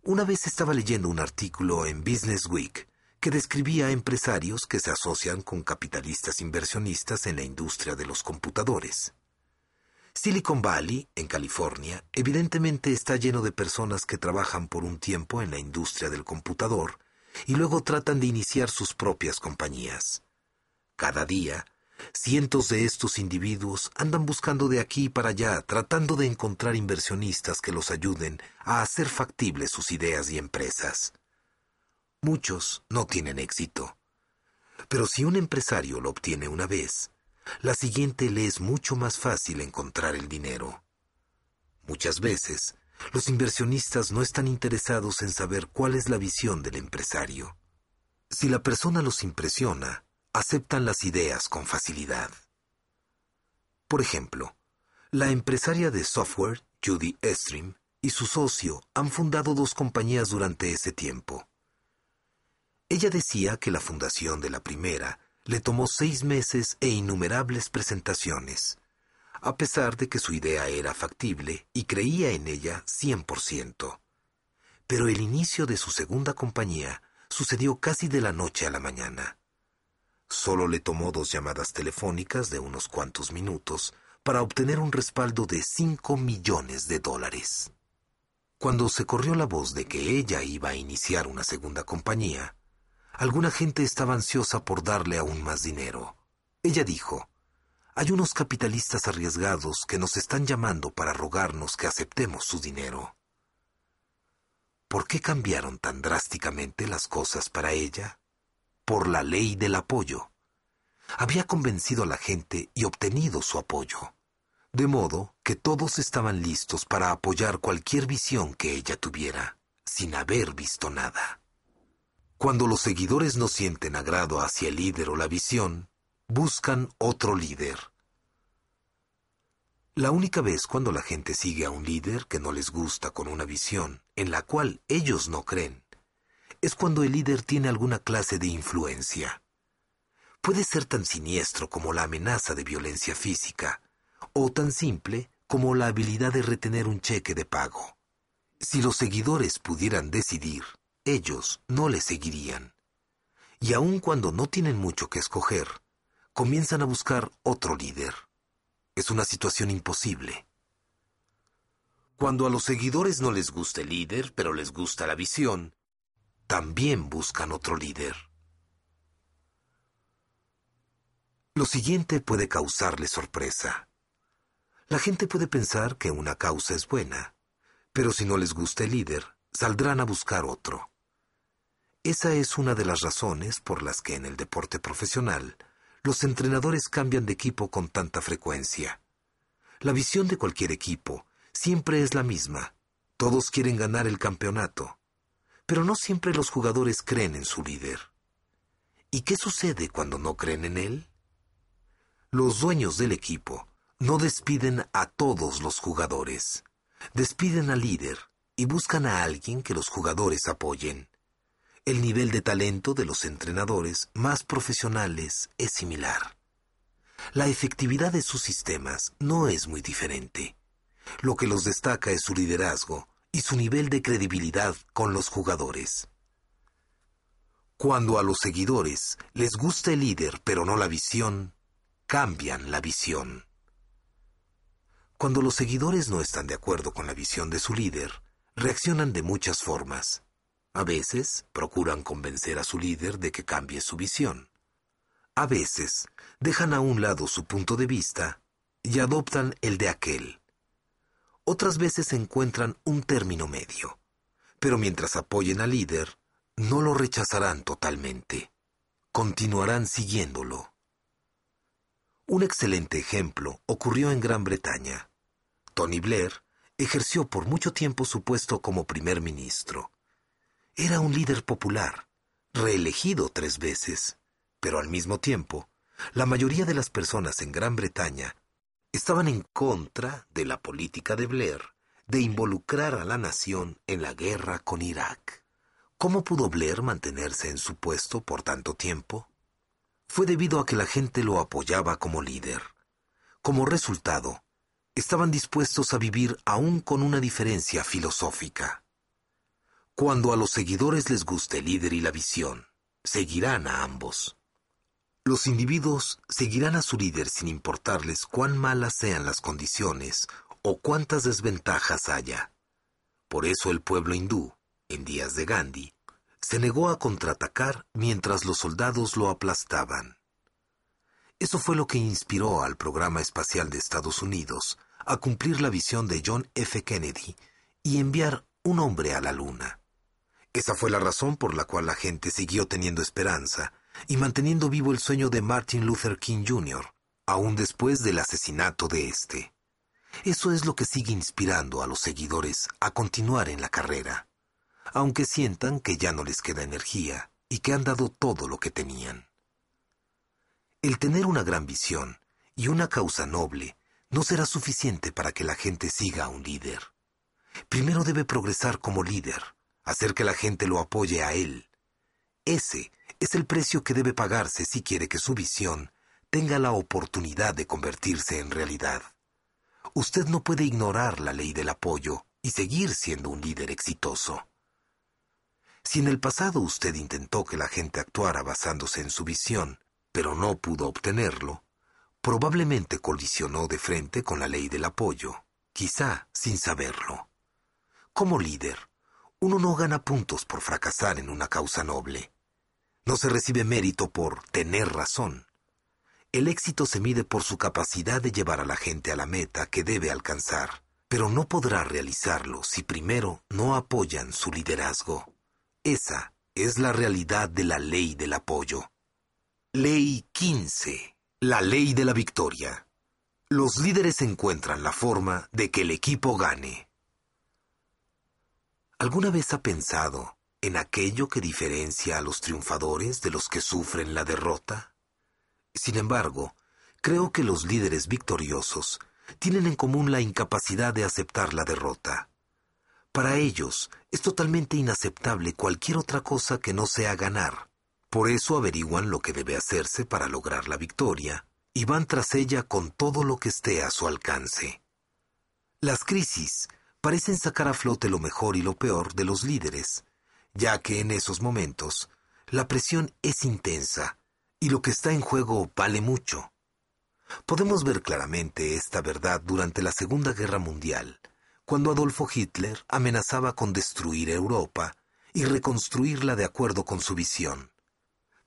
Una vez estaba leyendo un artículo en Business Week que describía a empresarios que se asocian con capitalistas inversionistas en la industria de los computadores. Silicon Valley, en California, evidentemente está lleno de personas que trabajan por un tiempo en la industria del computador y luego tratan de iniciar sus propias compañías. Cada día, cientos de estos individuos andan buscando de aquí para allá, tratando de encontrar inversionistas que los ayuden a hacer factibles sus ideas y empresas. Muchos no tienen éxito. Pero si un empresario lo obtiene una vez, la siguiente le es mucho más fácil encontrar el dinero. Muchas veces, los inversionistas no están interesados en saber cuál es la visión del empresario. Si la persona los impresiona, aceptan las ideas con facilidad. Por ejemplo, la empresaria de software, Judy Estrim, y su socio han fundado dos compañías durante ese tiempo. Ella decía que la fundación de la primera le tomó seis meses e innumerables presentaciones, a pesar de que su idea era factible y creía en ella 100%. Pero el inicio de su segunda compañía sucedió casi de la noche a la mañana. Solo le tomó dos llamadas telefónicas de unos cuantos minutos para obtener un respaldo de 5 millones de dólares. Cuando se corrió la voz de que ella iba a iniciar una segunda compañía, Alguna gente estaba ansiosa por darle aún más dinero. Ella dijo, hay unos capitalistas arriesgados que nos están llamando para rogarnos que aceptemos su dinero. ¿Por qué cambiaron tan drásticamente las cosas para ella? Por la ley del apoyo. Había convencido a la gente y obtenido su apoyo, de modo que todos estaban listos para apoyar cualquier visión que ella tuviera, sin haber visto nada. Cuando los seguidores no sienten agrado hacia el líder o la visión, buscan otro líder. La única vez cuando la gente sigue a un líder que no les gusta con una visión en la cual ellos no creen, es cuando el líder tiene alguna clase de influencia. Puede ser tan siniestro como la amenaza de violencia física, o tan simple como la habilidad de retener un cheque de pago. Si los seguidores pudieran decidir, ellos no le seguirían. Y aun cuando no tienen mucho que escoger, comienzan a buscar otro líder. Es una situación imposible. Cuando a los seguidores no les gusta el líder, pero les gusta la visión, también buscan otro líder. Lo siguiente puede causarle sorpresa. La gente puede pensar que una causa es buena, pero si no les gusta el líder, saldrán a buscar otro. Esa es una de las razones por las que en el deporte profesional los entrenadores cambian de equipo con tanta frecuencia. La visión de cualquier equipo siempre es la misma. Todos quieren ganar el campeonato, pero no siempre los jugadores creen en su líder. ¿Y qué sucede cuando no creen en él? Los dueños del equipo no despiden a todos los jugadores, despiden al líder y buscan a alguien que los jugadores apoyen el nivel de talento de los entrenadores más profesionales es similar. La efectividad de sus sistemas no es muy diferente. Lo que los destaca es su liderazgo y su nivel de credibilidad con los jugadores. Cuando a los seguidores les gusta el líder pero no la visión, cambian la visión. Cuando los seguidores no están de acuerdo con la visión de su líder, reaccionan de muchas formas. A veces procuran convencer a su líder de que cambie su visión. A veces dejan a un lado su punto de vista y adoptan el de aquel. Otras veces encuentran un término medio, pero mientras apoyen al líder, no lo rechazarán totalmente. Continuarán siguiéndolo. Un excelente ejemplo ocurrió en Gran Bretaña. Tony Blair ejerció por mucho tiempo su puesto como primer ministro era un líder popular, reelegido tres veces, pero al mismo tiempo, la mayoría de las personas en Gran Bretaña estaban en contra de la política de Blair de involucrar a la nación en la guerra con Irak. ¿Cómo pudo Blair mantenerse en su puesto por tanto tiempo? Fue debido a que la gente lo apoyaba como líder. Como resultado, estaban dispuestos a vivir aún con una diferencia filosófica. Cuando a los seguidores les guste el líder y la visión, seguirán a ambos. Los individuos seguirán a su líder sin importarles cuán malas sean las condiciones o cuántas desventajas haya. Por eso el pueblo hindú, en días de Gandhi, se negó a contraatacar mientras los soldados lo aplastaban. Eso fue lo que inspiró al programa espacial de Estados Unidos a cumplir la visión de John F. Kennedy y enviar un hombre a la Luna. Esa fue la razón por la cual la gente siguió teniendo esperanza y manteniendo vivo el sueño de Martin Luther King Jr., aún después del asesinato de este. Eso es lo que sigue inspirando a los seguidores a continuar en la carrera, aunque sientan que ya no les queda energía y que han dado todo lo que tenían. El tener una gran visión y una causa noble no será suficiente para que la gente siga a un líder. Primero debe progresar como líder, hacer que la gente lo apoye a él. Ese es el precio que debe pagarse si quiere que su visión tenga la oportunidad de convertirse en realidad. Usted no puede ignorar la ley del apoyo y seguir siendo un líder exitoso. Si en el pasado usted intentó que la gente actuara basándose en su visión, pero no pudo obtenerlo, probablemente colisionó de frente con la ley del apoyo, quizá sin saberlo. Como líder, uno no gana puntos por fracasar en una causa noble. No se recibe mérito por tener razón. El éxito se mide por su capacidad de llevar a la gente a la meta que debe alcanzar, pero no podrá realizarlo si primero no apoyan su liderazgo. Esa es la realidad de la ley del apoyo. Ley 15. La ley de la victoria. Los líderes encuentran la forma de que el equipo gane. ¿Alguna vez ha pensado en aquello que diferencia a los triunfadores de los que sufren la derrota? Sin embargo, creo que los líderes victoriosos tienen en común la incapacidad de aceptar la derrota. Para ellos es totalmente inaceptable cualquier otra cosa que no sea ganar. Por eso averiguan lo que debe hacerse para lograr la victoria y van tras ella con todo lo que esté a su alcance. Las crisis parecen sacar a flote lo mejor y lo peor de los líderes, ya que en esos momentos la presión es intensa y lo que está en juego vale mucho. Podemos ver claramente esta verdad durante la Segunda Guerra Mundial, cuando Adolfo Hitler amenazaba con destruir Europa y reconstruirla de acuerdo con su visión.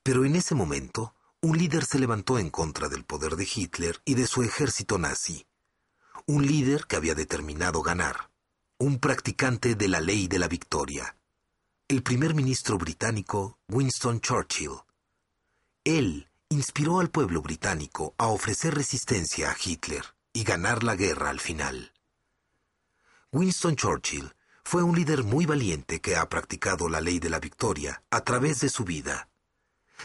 Pero en ese momento, un líder se levantó en contra del poder de Hitler y de su ejército nazi. Un líder que había determinado ganar un practicante de la ley de la victoria, el primer ministro británico Winston Churchill. Él inspiró al pueblo británico a ofrecer resistencia a Hitler y ganar la guerra al final. Winston Churchill fue un líder muy valiente que ha practicado la ley de la victoria a través de su vida.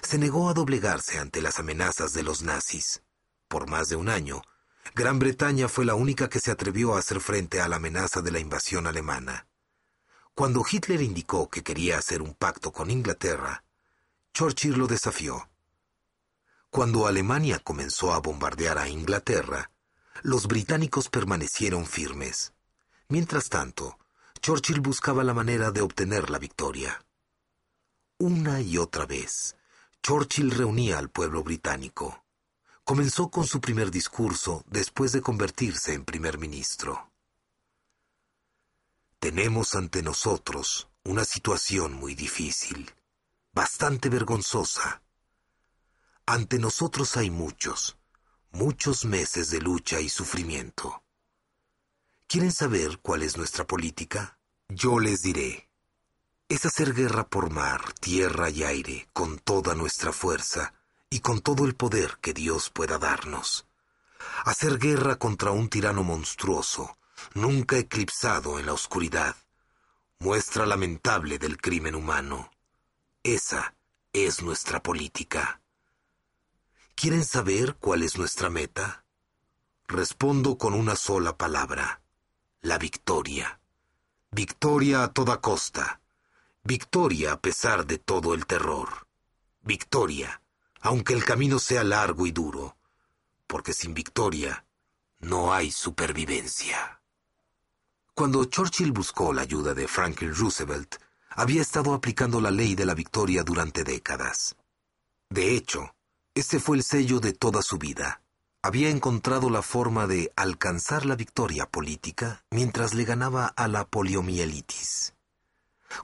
Se negó a doblegarse ante las amenazas de los nazis. Por más de un año, Gran Bretaña fue la única que se atrevió a hacer frente a la amenaza de la invasión alemana. Cuando Hitler indicó que quería hacer un pacto con Inglaterra, Churchill lo desafió. Cuando Alemania comenzó a bombardear a Inglaterra, los británicos permanecieron firmes. Mientras tanto, Churchill buscaba la manera de obtener la victoria. Una y otra vez, Churchill reunía al pueblo británico comenzó con su primer discurso después de convertirse en primer ministro. Tenemos ante nosotros una situación muy difícil, bastante vergonzosa. Ante nosotros hay muchos, muchos meses de lucha y sufrimiento. ¿Quieren saber cuál es nuestra política? Yo les diré. Es hacer guerra por mar, tierra y aire con toda nuestra fuerza y con todo el poder que Dios pueda darnos. Hacer guerra contra un tirano monstruoso, nunca eclipsado en la oscuridad. Muestra lamentable del crimen humano. Esa es nuestra política. ¿Quieren saber cuál es nuestra meta? Respondo con una sola palabra. La victoria. Victoria a toda costa. Victoria a pesar de todo el terror. Victoria aunque el camino sea largo y duro, porque sin victoria no hay supervivencia. Cuando Churchill buscó la ayuda de Franklin Roosevelt, había estado aplicando la ley de la victoria durante décadas. De hecho, ese fue el sello de toda su vida. Había encontrado la forma de alcanzar la victoria política mientras le ganaba a la poliomielitis.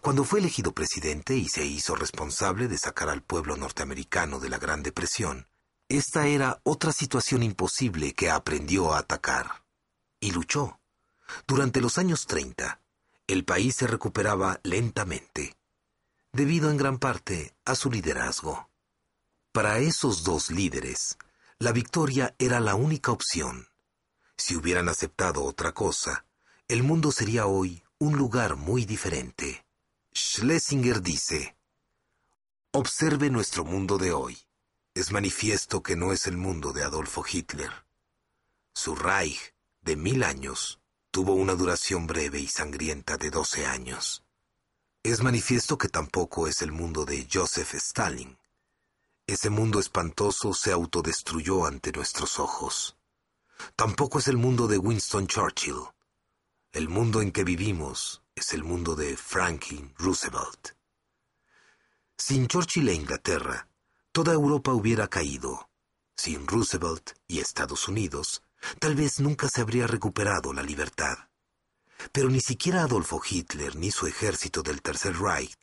Cuando fue elegido presidente y se hizo responsable de sacar al pueblo norteamericano de la Gran Depresión, esta era otra situación imposible que aprendió a atacar. Y luchó. Durante los años 30, el país se recuperaba lentamente, debido en gran parte a su liderazgo. Para esos dos líderes, la victoria era la única opción. Si hubieran aceptado otra cosa, el mundo sería hoy un lugar muy diferente. Schlesinger dice, Observe nuestro mundo de hoy. Es manifiesto que no es el mundo de Adolfo Hitler. Su Reich, de mil años, tuvo una duración breve y sangrienta de doce años. Es manifiesto que tampoco es el mundo de Joseph Stalin. Ese mundo espantoso se autodestruyó ante nuestros ojos. Tampoco es el mundo de Winston Churchill. El mundo en que vivimos es el mundo de Franklin Roosevelt. Sin Churchill e Inglaterra, toda Europa hubiera caído. Sin Roosevelt y Estados Unidos, tal vez nunca se habría recuperado la libertad. Pero ni siquiera Adolfo Hitler ni su ejército del Tercer Reich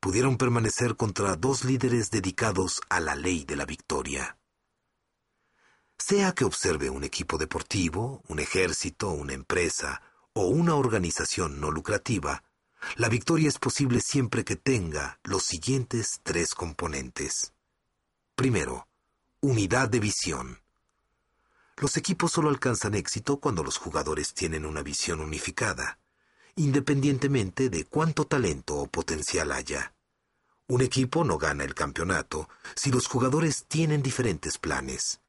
pudieron permanecer contra dos líderes dedicados a la ley de la victoria. Sea que observe un equipo deportivo, un ejército, una empresa o una organización no lucrativa, la victoria es posible siempre que tenga los siguientes tres componentes. Primero, unidad de visión. Los equipos solo alcanzan éxito cuando los jugadores tienen una visión unificada, independientemente de cuánto talento o potencial haya. Un equipo no gana el campeonato si los jugadores tienen diferentes planes.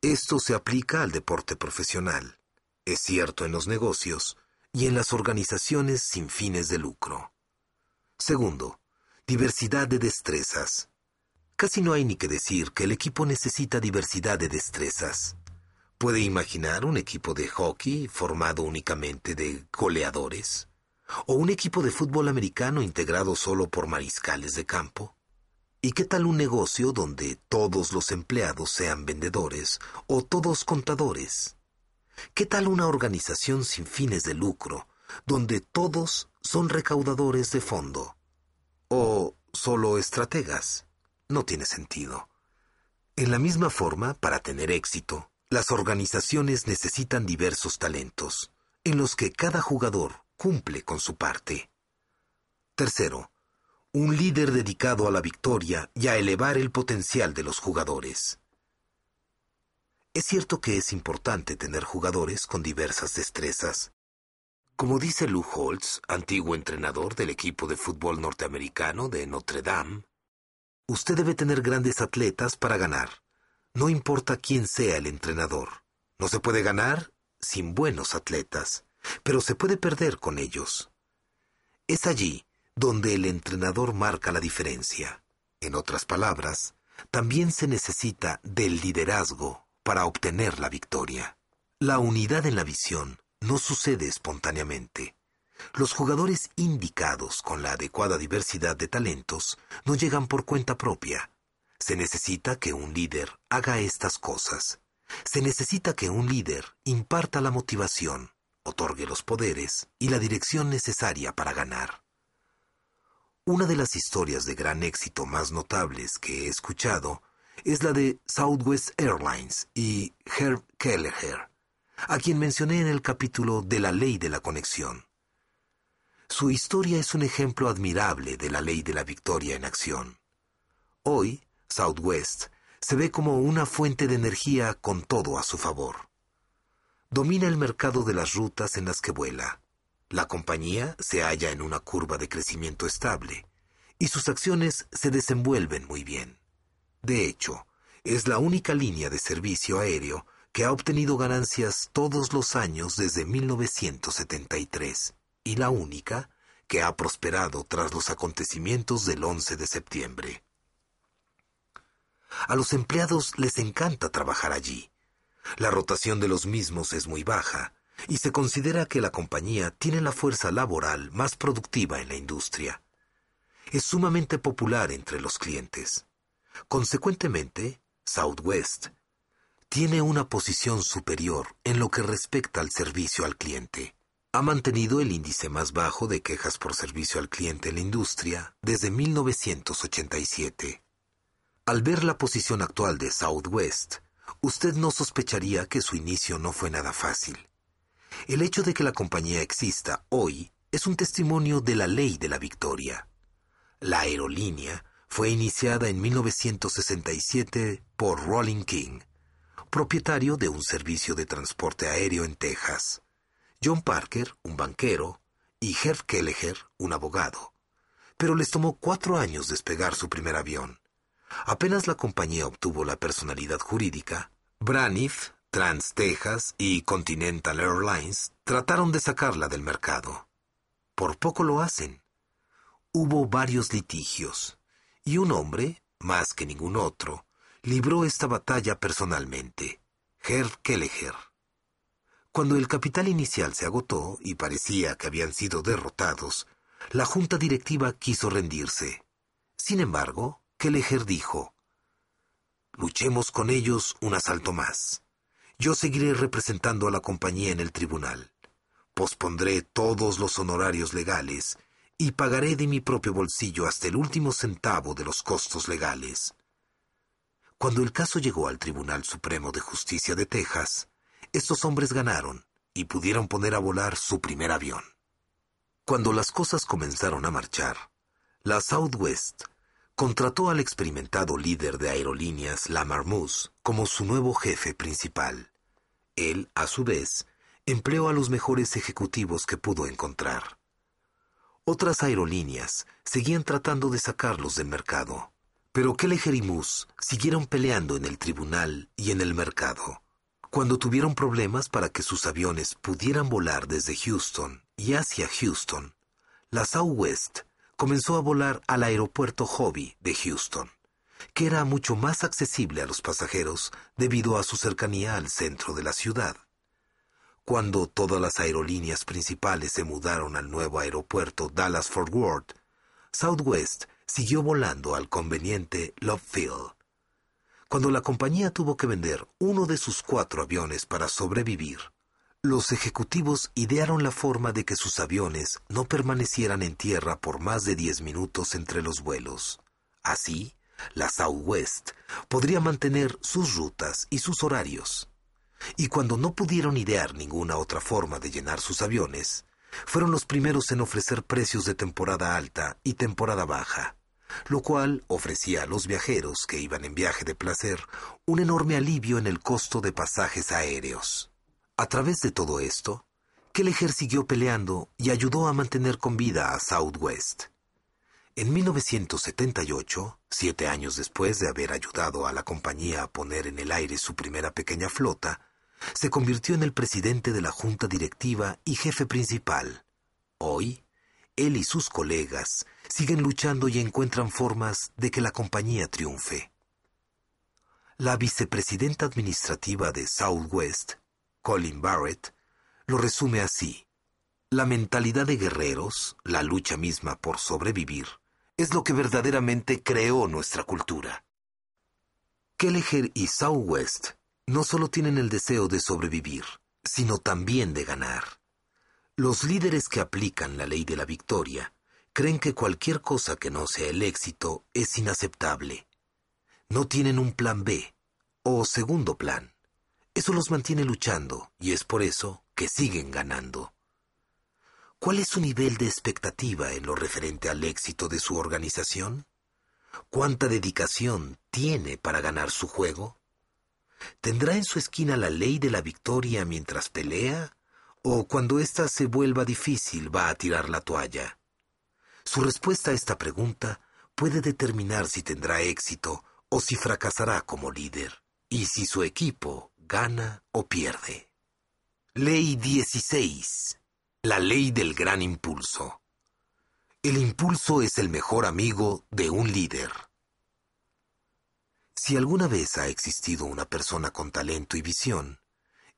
Esto se aplica al deporte profesional. Es cierto en los negocios y en las organizaciones sin fines de lucro. Segundo, diversidad de destrezas. Casi no hay ni que decir que el equipo necesita diversidad de destrezas. ¿Puede imaginar un equipo de hockey formado únicamente de goleadores? ¿O un equipo de fútbol americano integrado solo por mariscales de campo? ¿Y qué tal un negocio donde todos los empleados sean vendedores o todos contadores? ¿Qué tal una organización sin fines de lucro, donde todos son recaudadores de fondo? ¿O solo estrategas? No tiene sentido. En la misma forma, para tener éxito, las organizaciones necesitan diversos talentos, en los que cada jugador cumple con su parte. Tercero, un líder dedicado a la victoria y a elevar el potencial de los jugadores. Es cierto que es importante tener jugadores con diversas destrezas. Como dice Lou Holtz, antiguo entrenador del equipo de fútbol norteamericano de Notre Dame, usted debe tener grandes atletas para ganar. No importa quién sea el entrenador. No se puede ganar sin buenos atletas, pero se puede perder con ellos. Es allí donde el entrenador marca la diferencia. En otras palabras, también se necesita del liderazgo para obtener la victoria. La unidad en la visión no sucede espontáneamente. Los jugadores indicados con la adecuada diversidad de talentos no llegan por cuenta propia. Se necesita que un líder haga estas cosas. Se necesita que un líder imparta la motivación, otorgue los poderes y la dirección necesaria para ganar. Una de las historias de gran éxito más notables que he escuchado es la de Southwest Airlines y Herb Kelleher, a quien mencioné en el capítulo de la ley de la conexión. Su historia es un ejemplo admirable de la ley de la victoria en acción. Hoy, Southwest se ve como una fuente de energía con todo a su favor. Domina el mercado de las rutas en las que vuela. La compañía se halla en una curva de crecimiento estable y sus acciones se desenvuelven muy bien. De hecho, es la única línea de servicio aéreo que ha obtenido ganancias todos los años desde 1973 y la única que ha prosperado tras los acontecimientos del 11 de septiembre. A los empleados les encanta trabajar allí. La rotación de los mismos es muy baja y se considera que la compañía tiene la fuerza laboral más productiva en la industria. Es sumamente popular entre los clientes. Consecuentemente, Southwest tiene una posición superior en lo que respecta al servicio al cliente. Ha mantenido el índice más bajo de quejas por servicio al cliente en la industria desde 1987. Al ver la posición actual de Southwest, usted no sospecharía que su inicio no fue nada fácil. El hecho de que la compañía exista hoy es un testimonio de la ley de la victoria. La aerolínea fue iniciada en 1967 por Rolling King, propietario de un servicio de transporte aéreo en Texas, John Parker, un banquero, y Herb Kelleher, un abogado. Pero les tomó cuatro años despegar su primer avión. Apenas la compañía obtuvo la personalidad jurídica, Braniff, Trans Texas y Continental Airlines trataron de sacarla del mercado. Por poco lo hacen. Hubo varios litigios, y un hombre, más que ningún otro, libró esta batalla personalmente, Herr Kelleher. Cuando el capital inicial se agotó y parecía que habían sido derrotados, la junta directiva quiso rendirse. Sin embargo, Kelleher dijo, Luchemos con ellos un asalto más. Yo seguiré representando a la compañía en el tribunal. Pospondré todos los honorarios legales y pagaré de mi propio bolsillo hasta el último centavo de los costos legales. Cuando el caso llegó al Tribunal Supremo de Justicia de Texas, estos hombres ganaron y pudieron poner a volar su primer avión. Cuando las cosas comenzaron a marchar, la Southwest contrató al experimentado líder de aerolíneas Lamar Moose como su nuevo jefe principal. Él, a su vez, empleó a los mejores ejecutivos que pudo encontrar. Otras aerolíneas seguían tratando de sacarlos del mercado, pero Kelleher y Moose siguieron peleando en el tribunal y en el mercado. Cuando tuvieron problemas para que sus aviones pudieran volar desde Houston y hacia Houston, la Southwest comenzó a volar al aeropuerto Hobby de Houston que era mucho más accesible a los pasajeros debido a su cercanía al centro de la ciudad. Cuando todas las aerolíneas principales se mudaron al nuevo aeropuerto Dallas-Fort Worth, Southwest siguió volando al conveniente Love Field. Cuando la compañía tuvo que vender uno de sus cuatro aviones para sobrevivir, los ejecutivos idearon la forma de que sus aviones no permanecieran en tierra por más de diez minutos entre los vuelos. Así, la Southwest podría mantener sus rutas y sus horarios. Y cuando no pudieron idear ninguna otra forma de llenar sus aviones, fueron los primeros en ofrecer precios de temporada alta y temporada baja, lo cual ofrecía a los viajeros que iban en viaje de placer un enorme alivio en el costo de pasajes aéreos. A través de todo esto, Kelleher siguió peleando y ayudó a mantener con vida a Southwest. En 1978, siete años después de haber ayudado a la compañía a poner en el aire su primera pequeña flota, se convirtió en el presidente de la junta directiva y jefe principal. Hoy, él y sus colegas siguen luchando y encuentran formas de que la compañía triunfe. La vicepresidenta administrativa de Southwest, Colin Barrett, lo resume así. La mentalidad de guerreros, la lucha misma por sobrevivir, es lo que verdaderamente creó nuestra cultura. Kelleher y Southwest no solo tienen el deseo de sobrevivir, sino también de ganar. Los líderes que aplican la ley de la victoria creen que cualquier cosa que no sea el éxito es inaceptable. No tienen un plan B o segundo plan. Eso los mantiene luchando y es por eso que siguen ganando. ¿Cuál es su nivel de expectativa en lo referente al éxito de su organización? ¿Cuánta dedicación tiene para ganar su juego? ¿Tendrá en su esquina la ley de la victoria mientras pelea? ¿O cuando ésta se vuelva difícil va a tirar la toalla? Su respuesta a esta pregunta puede determinar si tendrá éxito o si fracasará como líder, y si su equipo gana o pierde. Ley 16. La ley del gran impulso. El impulso es el mejor amigo de un líder. Si alguna vez ha existido una persona con talento y visión,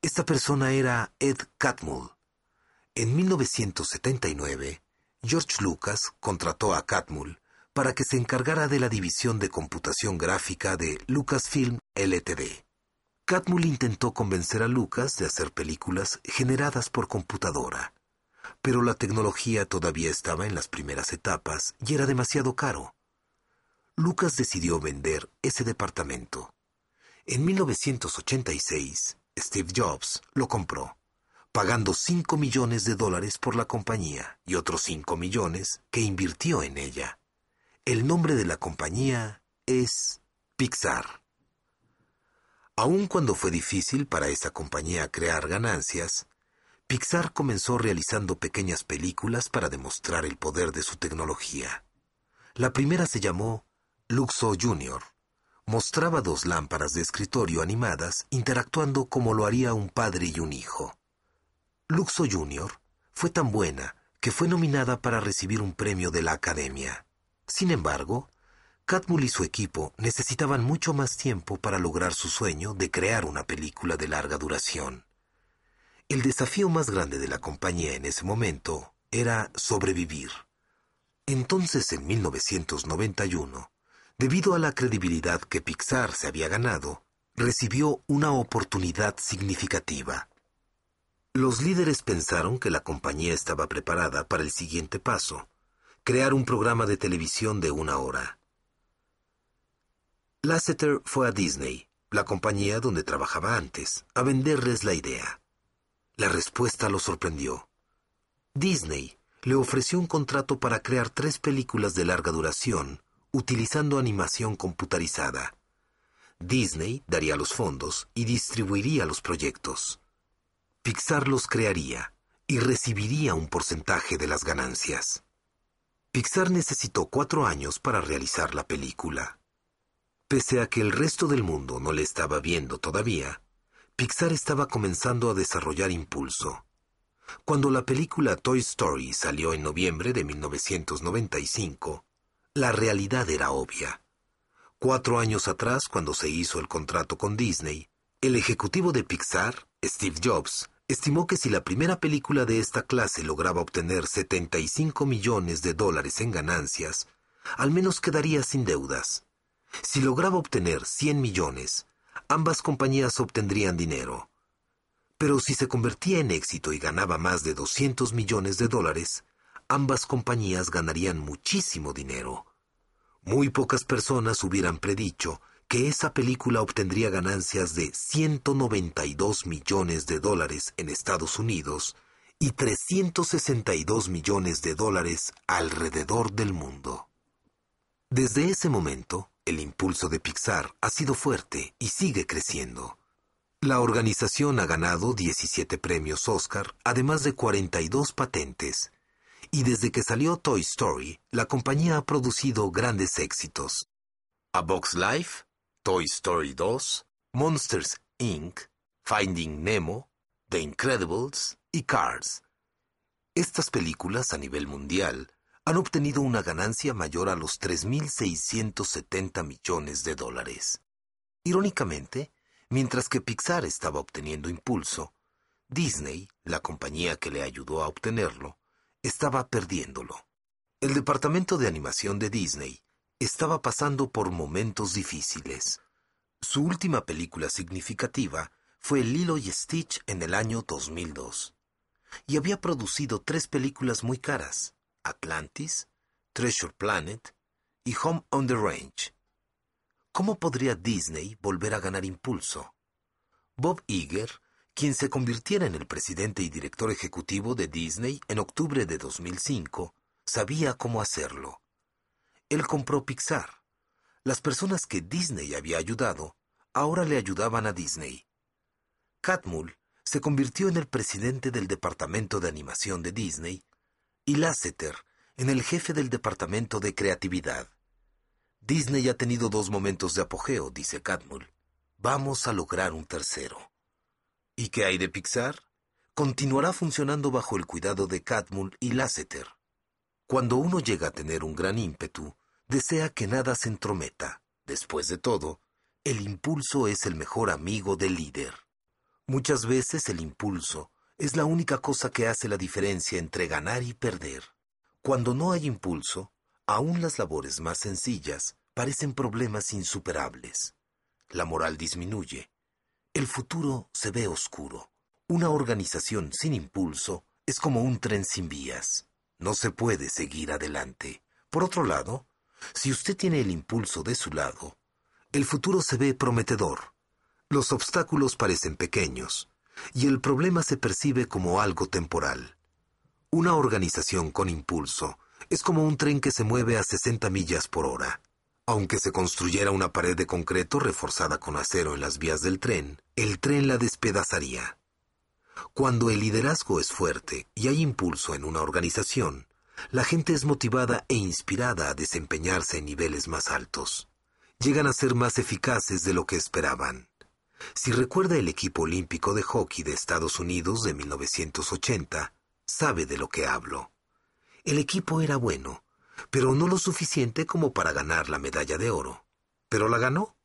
Esta persona era Ed Catmull. En 1979, George Lucas contrató a Catmull para que se encargara de la división de computación gráfica de Lucasfilm Ltd. Catmull intentó convencer a Lucas de hacer películas generadas por computadora, pero la tecnología todavía estaba en las primeras etapas y era demasiado caro. Lucas decidió vender ese departamento. En 1986, Steve Jobs lo compró, pagando 5 millones de dólares por la compañía y otros 5 millones que invirtió en ella. El nombre de la compañía es Pixar. Aun cuando fue difícil para esa compañía crear ganancias, Pixar comenzó realizando pequeñas películas para demostrar el poder de su tecnología. La primera se llamó Luxo Jr. Mostraba dos lámparas de escritorio animadas interactuando como lo haría un padre y un hijo. Luxo Jr. fue tan buena que fue nominada para recibir un premio de la Academia. Sin embargo, Catmull y su equipo necesitaban mucho más tiempo para lograr su sueño de crear una película de larga duración. El desafío más grande de la compañía en ese momento era sobrevivir. Entonces, en 1991, debido a la credibilidad que Pixar se había ganado, recibió una oportunidad significativa. Los líderes pensaron que la compañía estaba preparada para el siguiente paso, crear un programa de televisión de una hora. Lasseter fue a Disney, la compañía donde trabajaba antes, a venderles la idea. La respuesta lo sorprendió. Disney le ofreció un contrato para crear tres películas de larga duración utilizando animación computarizada. Disney daría los fondos y distribuiría los proyectos. Pixar los crearía y recibiría un porcentaje de las ganancias. Pixar necesitó cuatro años para realizar la película. Pese a que el resto del mundo no le estaba viendo todavía, Pixar estaba comenzando a desarrollar impulso. Cuando la película Toy Story salió en noviembre de 1995, la realidad era obvia. Cuatro años atrás, cuando se hizo el contrato con Disney, el ejecutivo de Pixar, Steve Jobs, estimó que si la primera película de esta clase lograba obtener 75 millones de dólares en ganancias, al menos quedaría sin deudas. Si lograba obtener 100 millones, ambas compañías obtendrían dinero. Pero si se convertía en éxito y ganaba más de 200 millones de dólares, ambas compañías ganarían muchísimo dinero. Muy pocas personas hubieran predicho que esa película obtendría ganancias de 192 millones de dólares en Estados Unidos y 362 millones de dólares alrededor del mundo. Desde ese momento, el impulso de Pixar ha sido fuerte y sigue creciendo. La organización ha ganado 17 premios Oscar, además de 42 patentes. Y desde que salió Toy Story, la compañía ha producido grandes éxitos. A Box Life, Toy Story 2, Monsters Inc., Finding Nemo, The Incredibles y Cars. Estas películas a nivel mundial han obtenido una ganancia mayor a los 3.670 millones de dólares. Irónicamente, mientras que Pixar estaba obteniendo impulso, Disney, la compañía que le ayudó a obtenerlo, estaba perdiéndolo. El departamento de animación de Disney estaba pasando por momentos difíciles. Su última película significativa fue Lilo y Stitch en el año 2002, y había producido tres películas muy caras, Atlantis, Treasure Planet y Home on the Range. ¿Cómo podría Disney volver a ganar impulso? Bob Iger, quien se convirtiera en el presidente y director ejecutivo de Disney en octubre de 2005, sabía cómo hacerlo. Él compró Pixar. Las personas que Disney había ayudado ahora le ayudaban a Disney. Catmull se convirtió en el presidente del departamento de animación de Disney y Lasseter en el jefe del departamento de creatividad. Disney ha tenido dos momentos de apogeo, dice Catmull. Vamos a lograr un tercero. ¿Y qué hay de Pixar? Continuará funcionando bajo el cuidado de Catmull y Lasseter. Cuando uno llega a tener un gran ímpetu, desea que nada se entrometa. Después de todo, el impulso es el mejor amigo del líder. Muchas veces el impulso es la única cosa que hace la diferencia entre ganar y perder. Cuando no hay impulso, aún las labores más sencillas parecen problemas insuperables. La moral disminuye. El futuro se ve oscuro. Una organización sin impulso es como un tren sin vías. No se puede seguir adelante. Por otro lado, si usted tiene el impulso de su lado, el futuro se ve prometedor. Los obstáculos parecen pequeños y el problema se percibe como algo temporal. Una organización con impulso es como un tren que se mueve a 60 millas por hora. Aunque se construyera una pared de concreto reforzada con acero en las vías del tren, el tren la despedazaría. Cuando el liderazgo es fuerte y hay impulso en una organización, la gente es motivada e inspirada a desempeñarse en niveles más altos. Llegan a ser más eficaces de lo que esperaban. Si recuerda el equipo olímpico de hockey de Estados Unidos de 1980, sabe de lo que hablo. El equipo era bueno, pero no lo suficiente como para ganar la medalla de oro. Pero la ganó.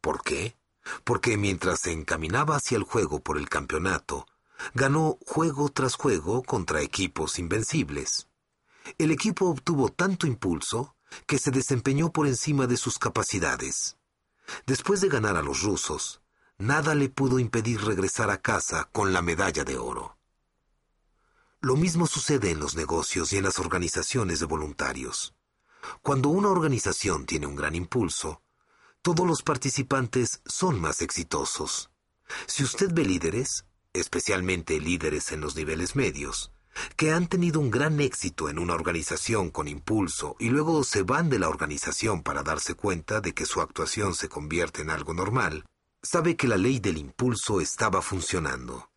¿Por qué? Porque mientras se encaminaba hacia el juego por el campeonato, ganó juego tras juego contra equipos invencibles. El equipo obtuvo tanto impulso que se desempeñó por encima de sus capacidades. Después de ganar a los rusos, nada le pudo impedir regresar a casa con la medalla de oro. Lo mismo sucede en los negocios y en las organizaciones de voluntarios. Cuando una organización tiene un gran impulso, todos los participantes son más exitosos. Si usted ve líderes, especialmente líderes en los niveles medios, que han tenido un gran éxito en una organización con impulso y luego se van de la organización para darse cuenta de que su actuación se convierte en algo normal, sabe que la ley del impulso estaba funcionando.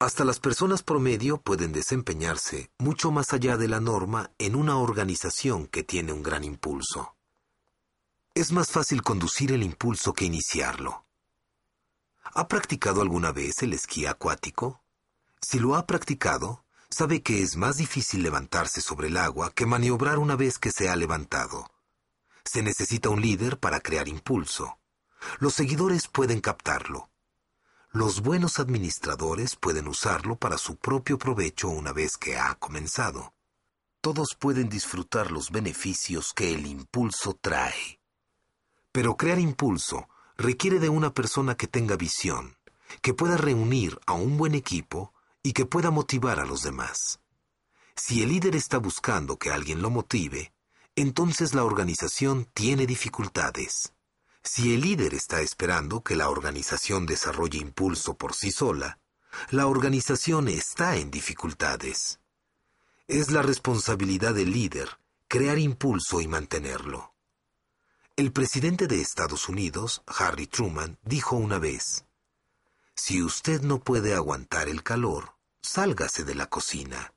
Hasta las personas promedio pueden desempeñarse mucho más allá de la norma en una organización que tiene un gran impulso. Es más fácil conducir el impulso que iniciarlo. ¿Ha practicado alguna vez el esquí acuático? Si lo ha practicado, sabe que es más difícil levantarse sobre el agua que maniobrar una vez que se ha levantado. Se necesita un líder para crear impulso. Los seguidores pueden captarlo. Los buenos administradores pueden usarlo para su propio provecho una vez que ha comenzado. Todos pueden disfrutar los beneficios que el impulso trae. Pero crear impulso requiere de una persona que tenga visión, que pueda reunir a un buen equipo y que pueda motivar a los demás. Si el líder está buscando que alguien lo motive, entonces la organización tiene dificultades. Si el líder está esperando que la organización desarrolle impulso por sí sola, la organización está en dificultades. Es la responsabilidad del líder crear impulso y mantenerlo. El presidente de Estados Unidos, Harry Truman, dijo una vez, Si usted no puede aguantar el calor, sálgase de la cocina.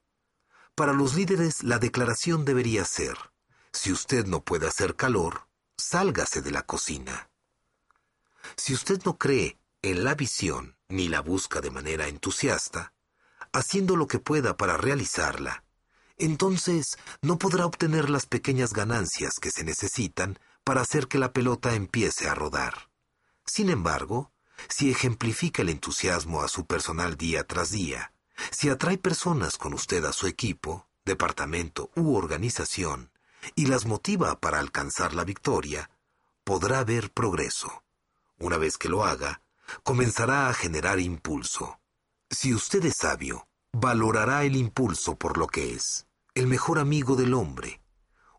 Para los líderes la declaración debería ser, si usted no puede hacer calor, sálgase de la cocina. Si usted no cree en la visión ni la busca de manera entusiasta, haciendo lo que pueda para realizarla, entonces no podrá obtener las pequeñas ganancias que se necesitan para hacer que la pelota empiece a rodar. Sin embargo, si ejemplifica el entusiasmo a su personal día tras día, si atrae personas con usted a su equipo, departamento u organización, y las motiva para alcanzar la victoria, podrá haber progreso. Una vez que lo haga, comenzará a generar impulso. Si usted es sabio, valorará el impulso por lo que es, el mejor amigo del hombre.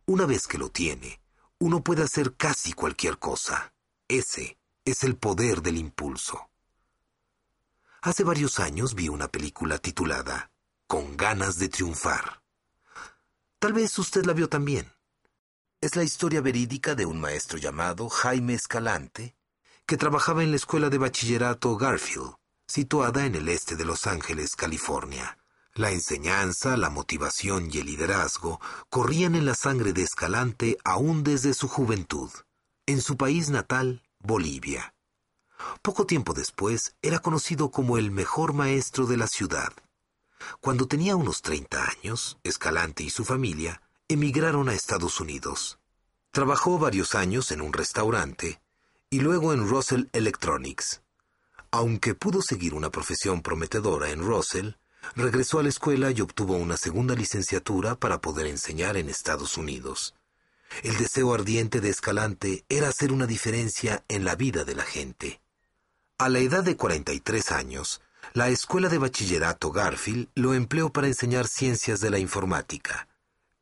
Una vez que lo tiene, uno puede hacer casi cualquier cosa. Ese es el poder del impulso. Hace varios años vi una película titulada Con ganas de triunfar. Tal vez usted la vio también. Es la historia verídica de un maestro llamado Jaime Escalante, que trabajaba en la escuela de bachillerato Garfield, situada en el este de Los Ángeles, California. La enseñanza, la motivación y el liderazgo corrían en la sangre de Escalante aún desde su juventud, en su país natal, Bolivia. Poco tiempo después era conocido como el mejor maestro de la ciudad. Cuando tenía unos 30 años, Escalante y su familia emigraron a Estados Unidos. Trabajó varios años en un restaurante y luego en Russell Electronics. Aunque pudo seguir una profesión prometedora en Russell, regresó a la escuela y obtuvo una segunda licenciatura para poder enseñar en Estados Unidos. El deseo ardiente de Escalante era hacer una diferencia en la vida de la gente. A la edad de 43 años, la Escuela de Bachillerato Garfield lo empleó para enseñar ciencias de la informática.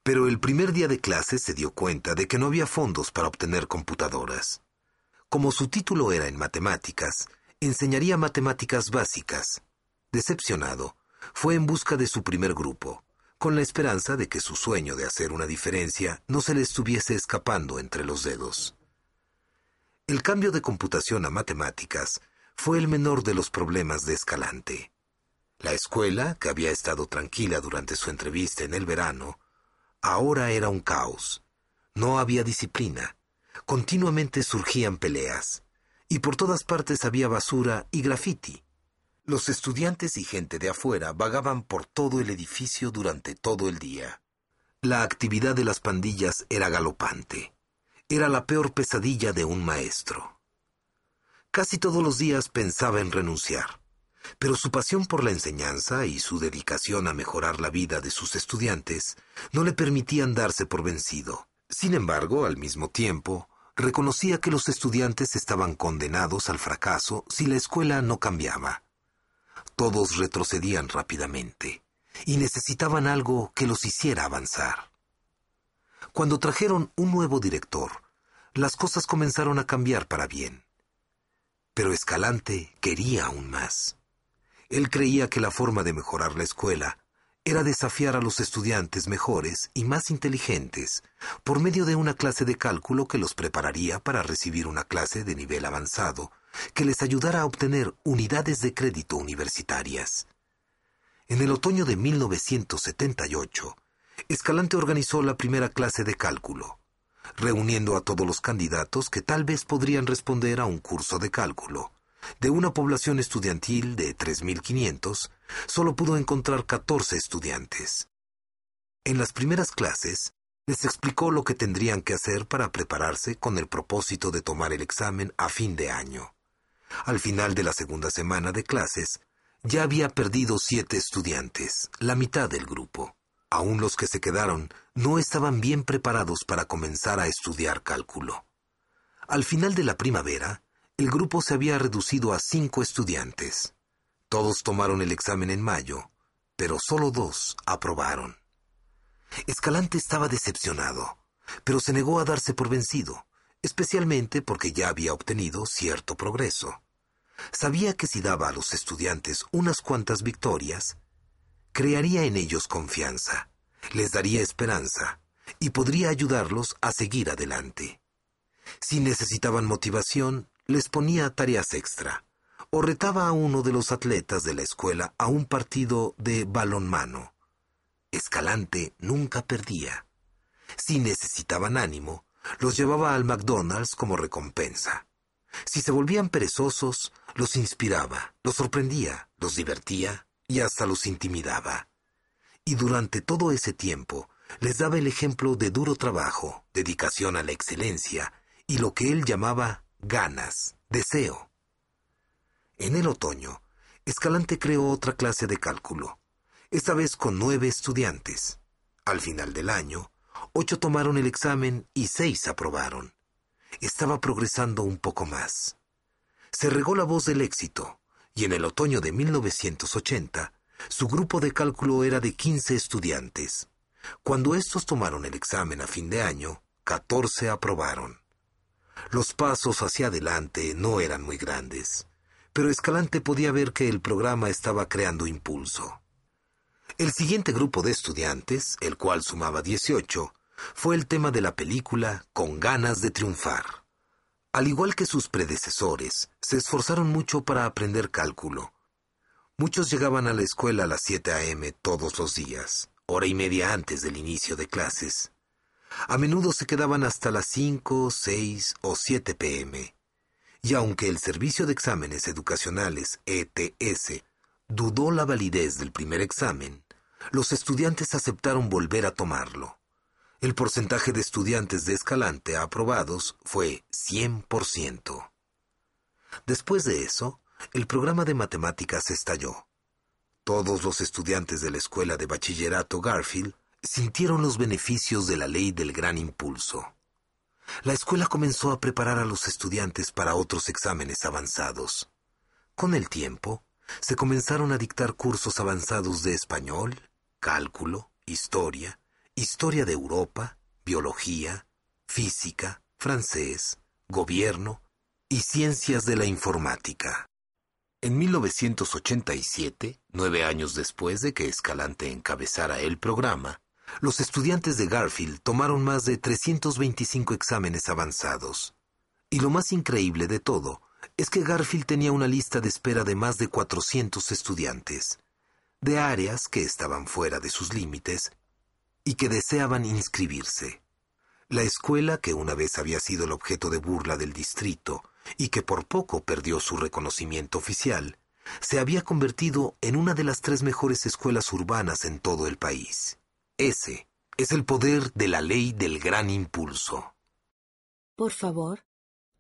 Pero el primer día de clase se dio cuenta de que no había fondos para obtener computadoras. Como su título era en matemáticas, enseñaría matemáticas básicas. Decepcionado, fue en busca de su primer grupo, con la esperanza de que su sueño de hacer una diferencia no se le estuviese escapando entre los dedos. El cambio de computación a matemáticas fue el menor de los problemas de Escalante. La escuela, que había estado tranquila durante su entrevista en el verano, ahora era un caos. No había disciplina. Continuamente surgían peleas y por todas partes había basura y grafiti. Los estudiantes y gente de afuera vagaban por todo el edificio durante todo el día. La actividad de las pandillas era galopante. Era la peor pesadilla de un maestro. Casi todos los días pensaba en renunciar, pero su pasión por la enseñanza y su dedicación a mejorar la vida de sus estudiantes no le permitían darse por vencido. Sin embargo, al mismo tiempo, reconocía que los estudiantes estaban condenados al fracaso si la escuela no cambiaba. Todos retrocedían rápidamente y necesitaban algo que los hiciera avanzar. Cuando trajeron un nuevo director, las cosas comenzaron a cambiar para bien. Pero Escalante quería aún más. Él creía que la forma de mejorar la escuela era desafiar a los estudiantes mejores y más inteligentes por medio de una clase de cálculo que los prepararía para recibir una clase de nivel avanzado que les ayudara a obtener unidades de crédito universitarias. En el otoño de 1978, Escalante organizó la primera clase de cálculo, reuniendo a todos los candidatos que tal vez podrían responder a un curso de cálculo. De una población estudiantil de 3.500, solo pudo encontrar 14 estudiantes. En las primeras clases, les explicó lo que tendrían que hacer para prepararse con el propósito de tomar el examen a fin de año. Al final de la segunda semana de clases, ya había perdido siete estudiantes, la mitad del grupo. Aún los que se quedaron no estaban bien preparados para comenzar a estudiar cálculo. Al final de la primavera, el grupo se había reducido a cinco estudiantes. Todos tomaron el examen en mayo, pero solo dos aprobaron. Escalante estaba decepcionado, pero se negó a darse por vencido, especialmente porque ya había obtenido cierto progreso. Sabía que si daba a los estudiantes unas cuantas victorias, crearía en ellos confianza, les daría esperanza y podría ayudarlos a seguir adelante. Si necesitaban motivación, les ponía tareas extra o retaba a uno de los atletas de la escuela a un partido de balonmano. Escalante nunca perdía. Si necesitaban ánimo, los llevaba al McDonald's como recompensa. Si se volvían perezosos, los inspiraba, los sorprendía, los divertía y hasta los intimidaba. Y durante todo ese tiempo les daba el ejemplo de duro trabajo, dedicación a la excelencia y lo que él llamaba ganas, deseo. En el otoño, Escalante creó otra clase de cálculo, esta vez con nueve estudiantes. Al final del año, ocho tomaron el examen y seis aprobaron. Estaba progresando un poco más. Se regó la voz del éxito, y en el otoño de 1980, su grupo de cálculo era de 15 estudiantes. Cuando estos tomaron el examen a fin de año, 14 aprobaron. Los pasos hacia adelante no eran muy grandes, pero Escalante podía ver que el programa estaba creando impulso. El siguiente grupo de estudiantes, el cual sumaba 18, fue el tema de la película Con ganas de triunfar. Al igual que sus predecesores, se esforzaron mucho para aprender cálculo. Muchos llegaban a la escuela a las 7 a.m. todos los días, hora y media antes del inicio de clases. A menudo se quedaban hasta las 5, 6 o 7 p.m. Y aunque el Servicio de Exámenes Educacionales, ETS, dudó la validez del primer examen, los estudiantes aceptaron volver a tomarlo. El porcentaje de estudiantes de Escalante aprobados fue 100%. Después de eso, el programa de matemáticas estalló. Todos los estudiantes de la escuela de bachillerato Garfield sintieron los beneficios de la ley del gran impulso. La escuela comenzó a preparar a los estudiantes para otros exámenes avanzados. Con el tiempo, se comenzaron a dictar cursos avanzados de español, cálculo, historia, historia de Europa, biología, física, francés, gobierno y ciencias de la informática. En 1987, nueve años después de que Escalante encabezara el programa, los estudiantes de Garfield tomaron más de 325 exámenes avanzados. Y lo más increíble de todo es que Garfield tenía una lista de espera de más de 400 estudiantes, de áreas que estaban fuera de sus límites y que deseaban inscribirse. La escuela, que una vez había sido el objeto de burla del distrito y que por poco perdió su reconocimiento oficial, se había convertido en una de las tres mejores escuelas urbanas en todo el país. Ese es el poder de la ley del gran impulso. Por favor,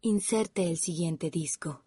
inserte el siguiente disco.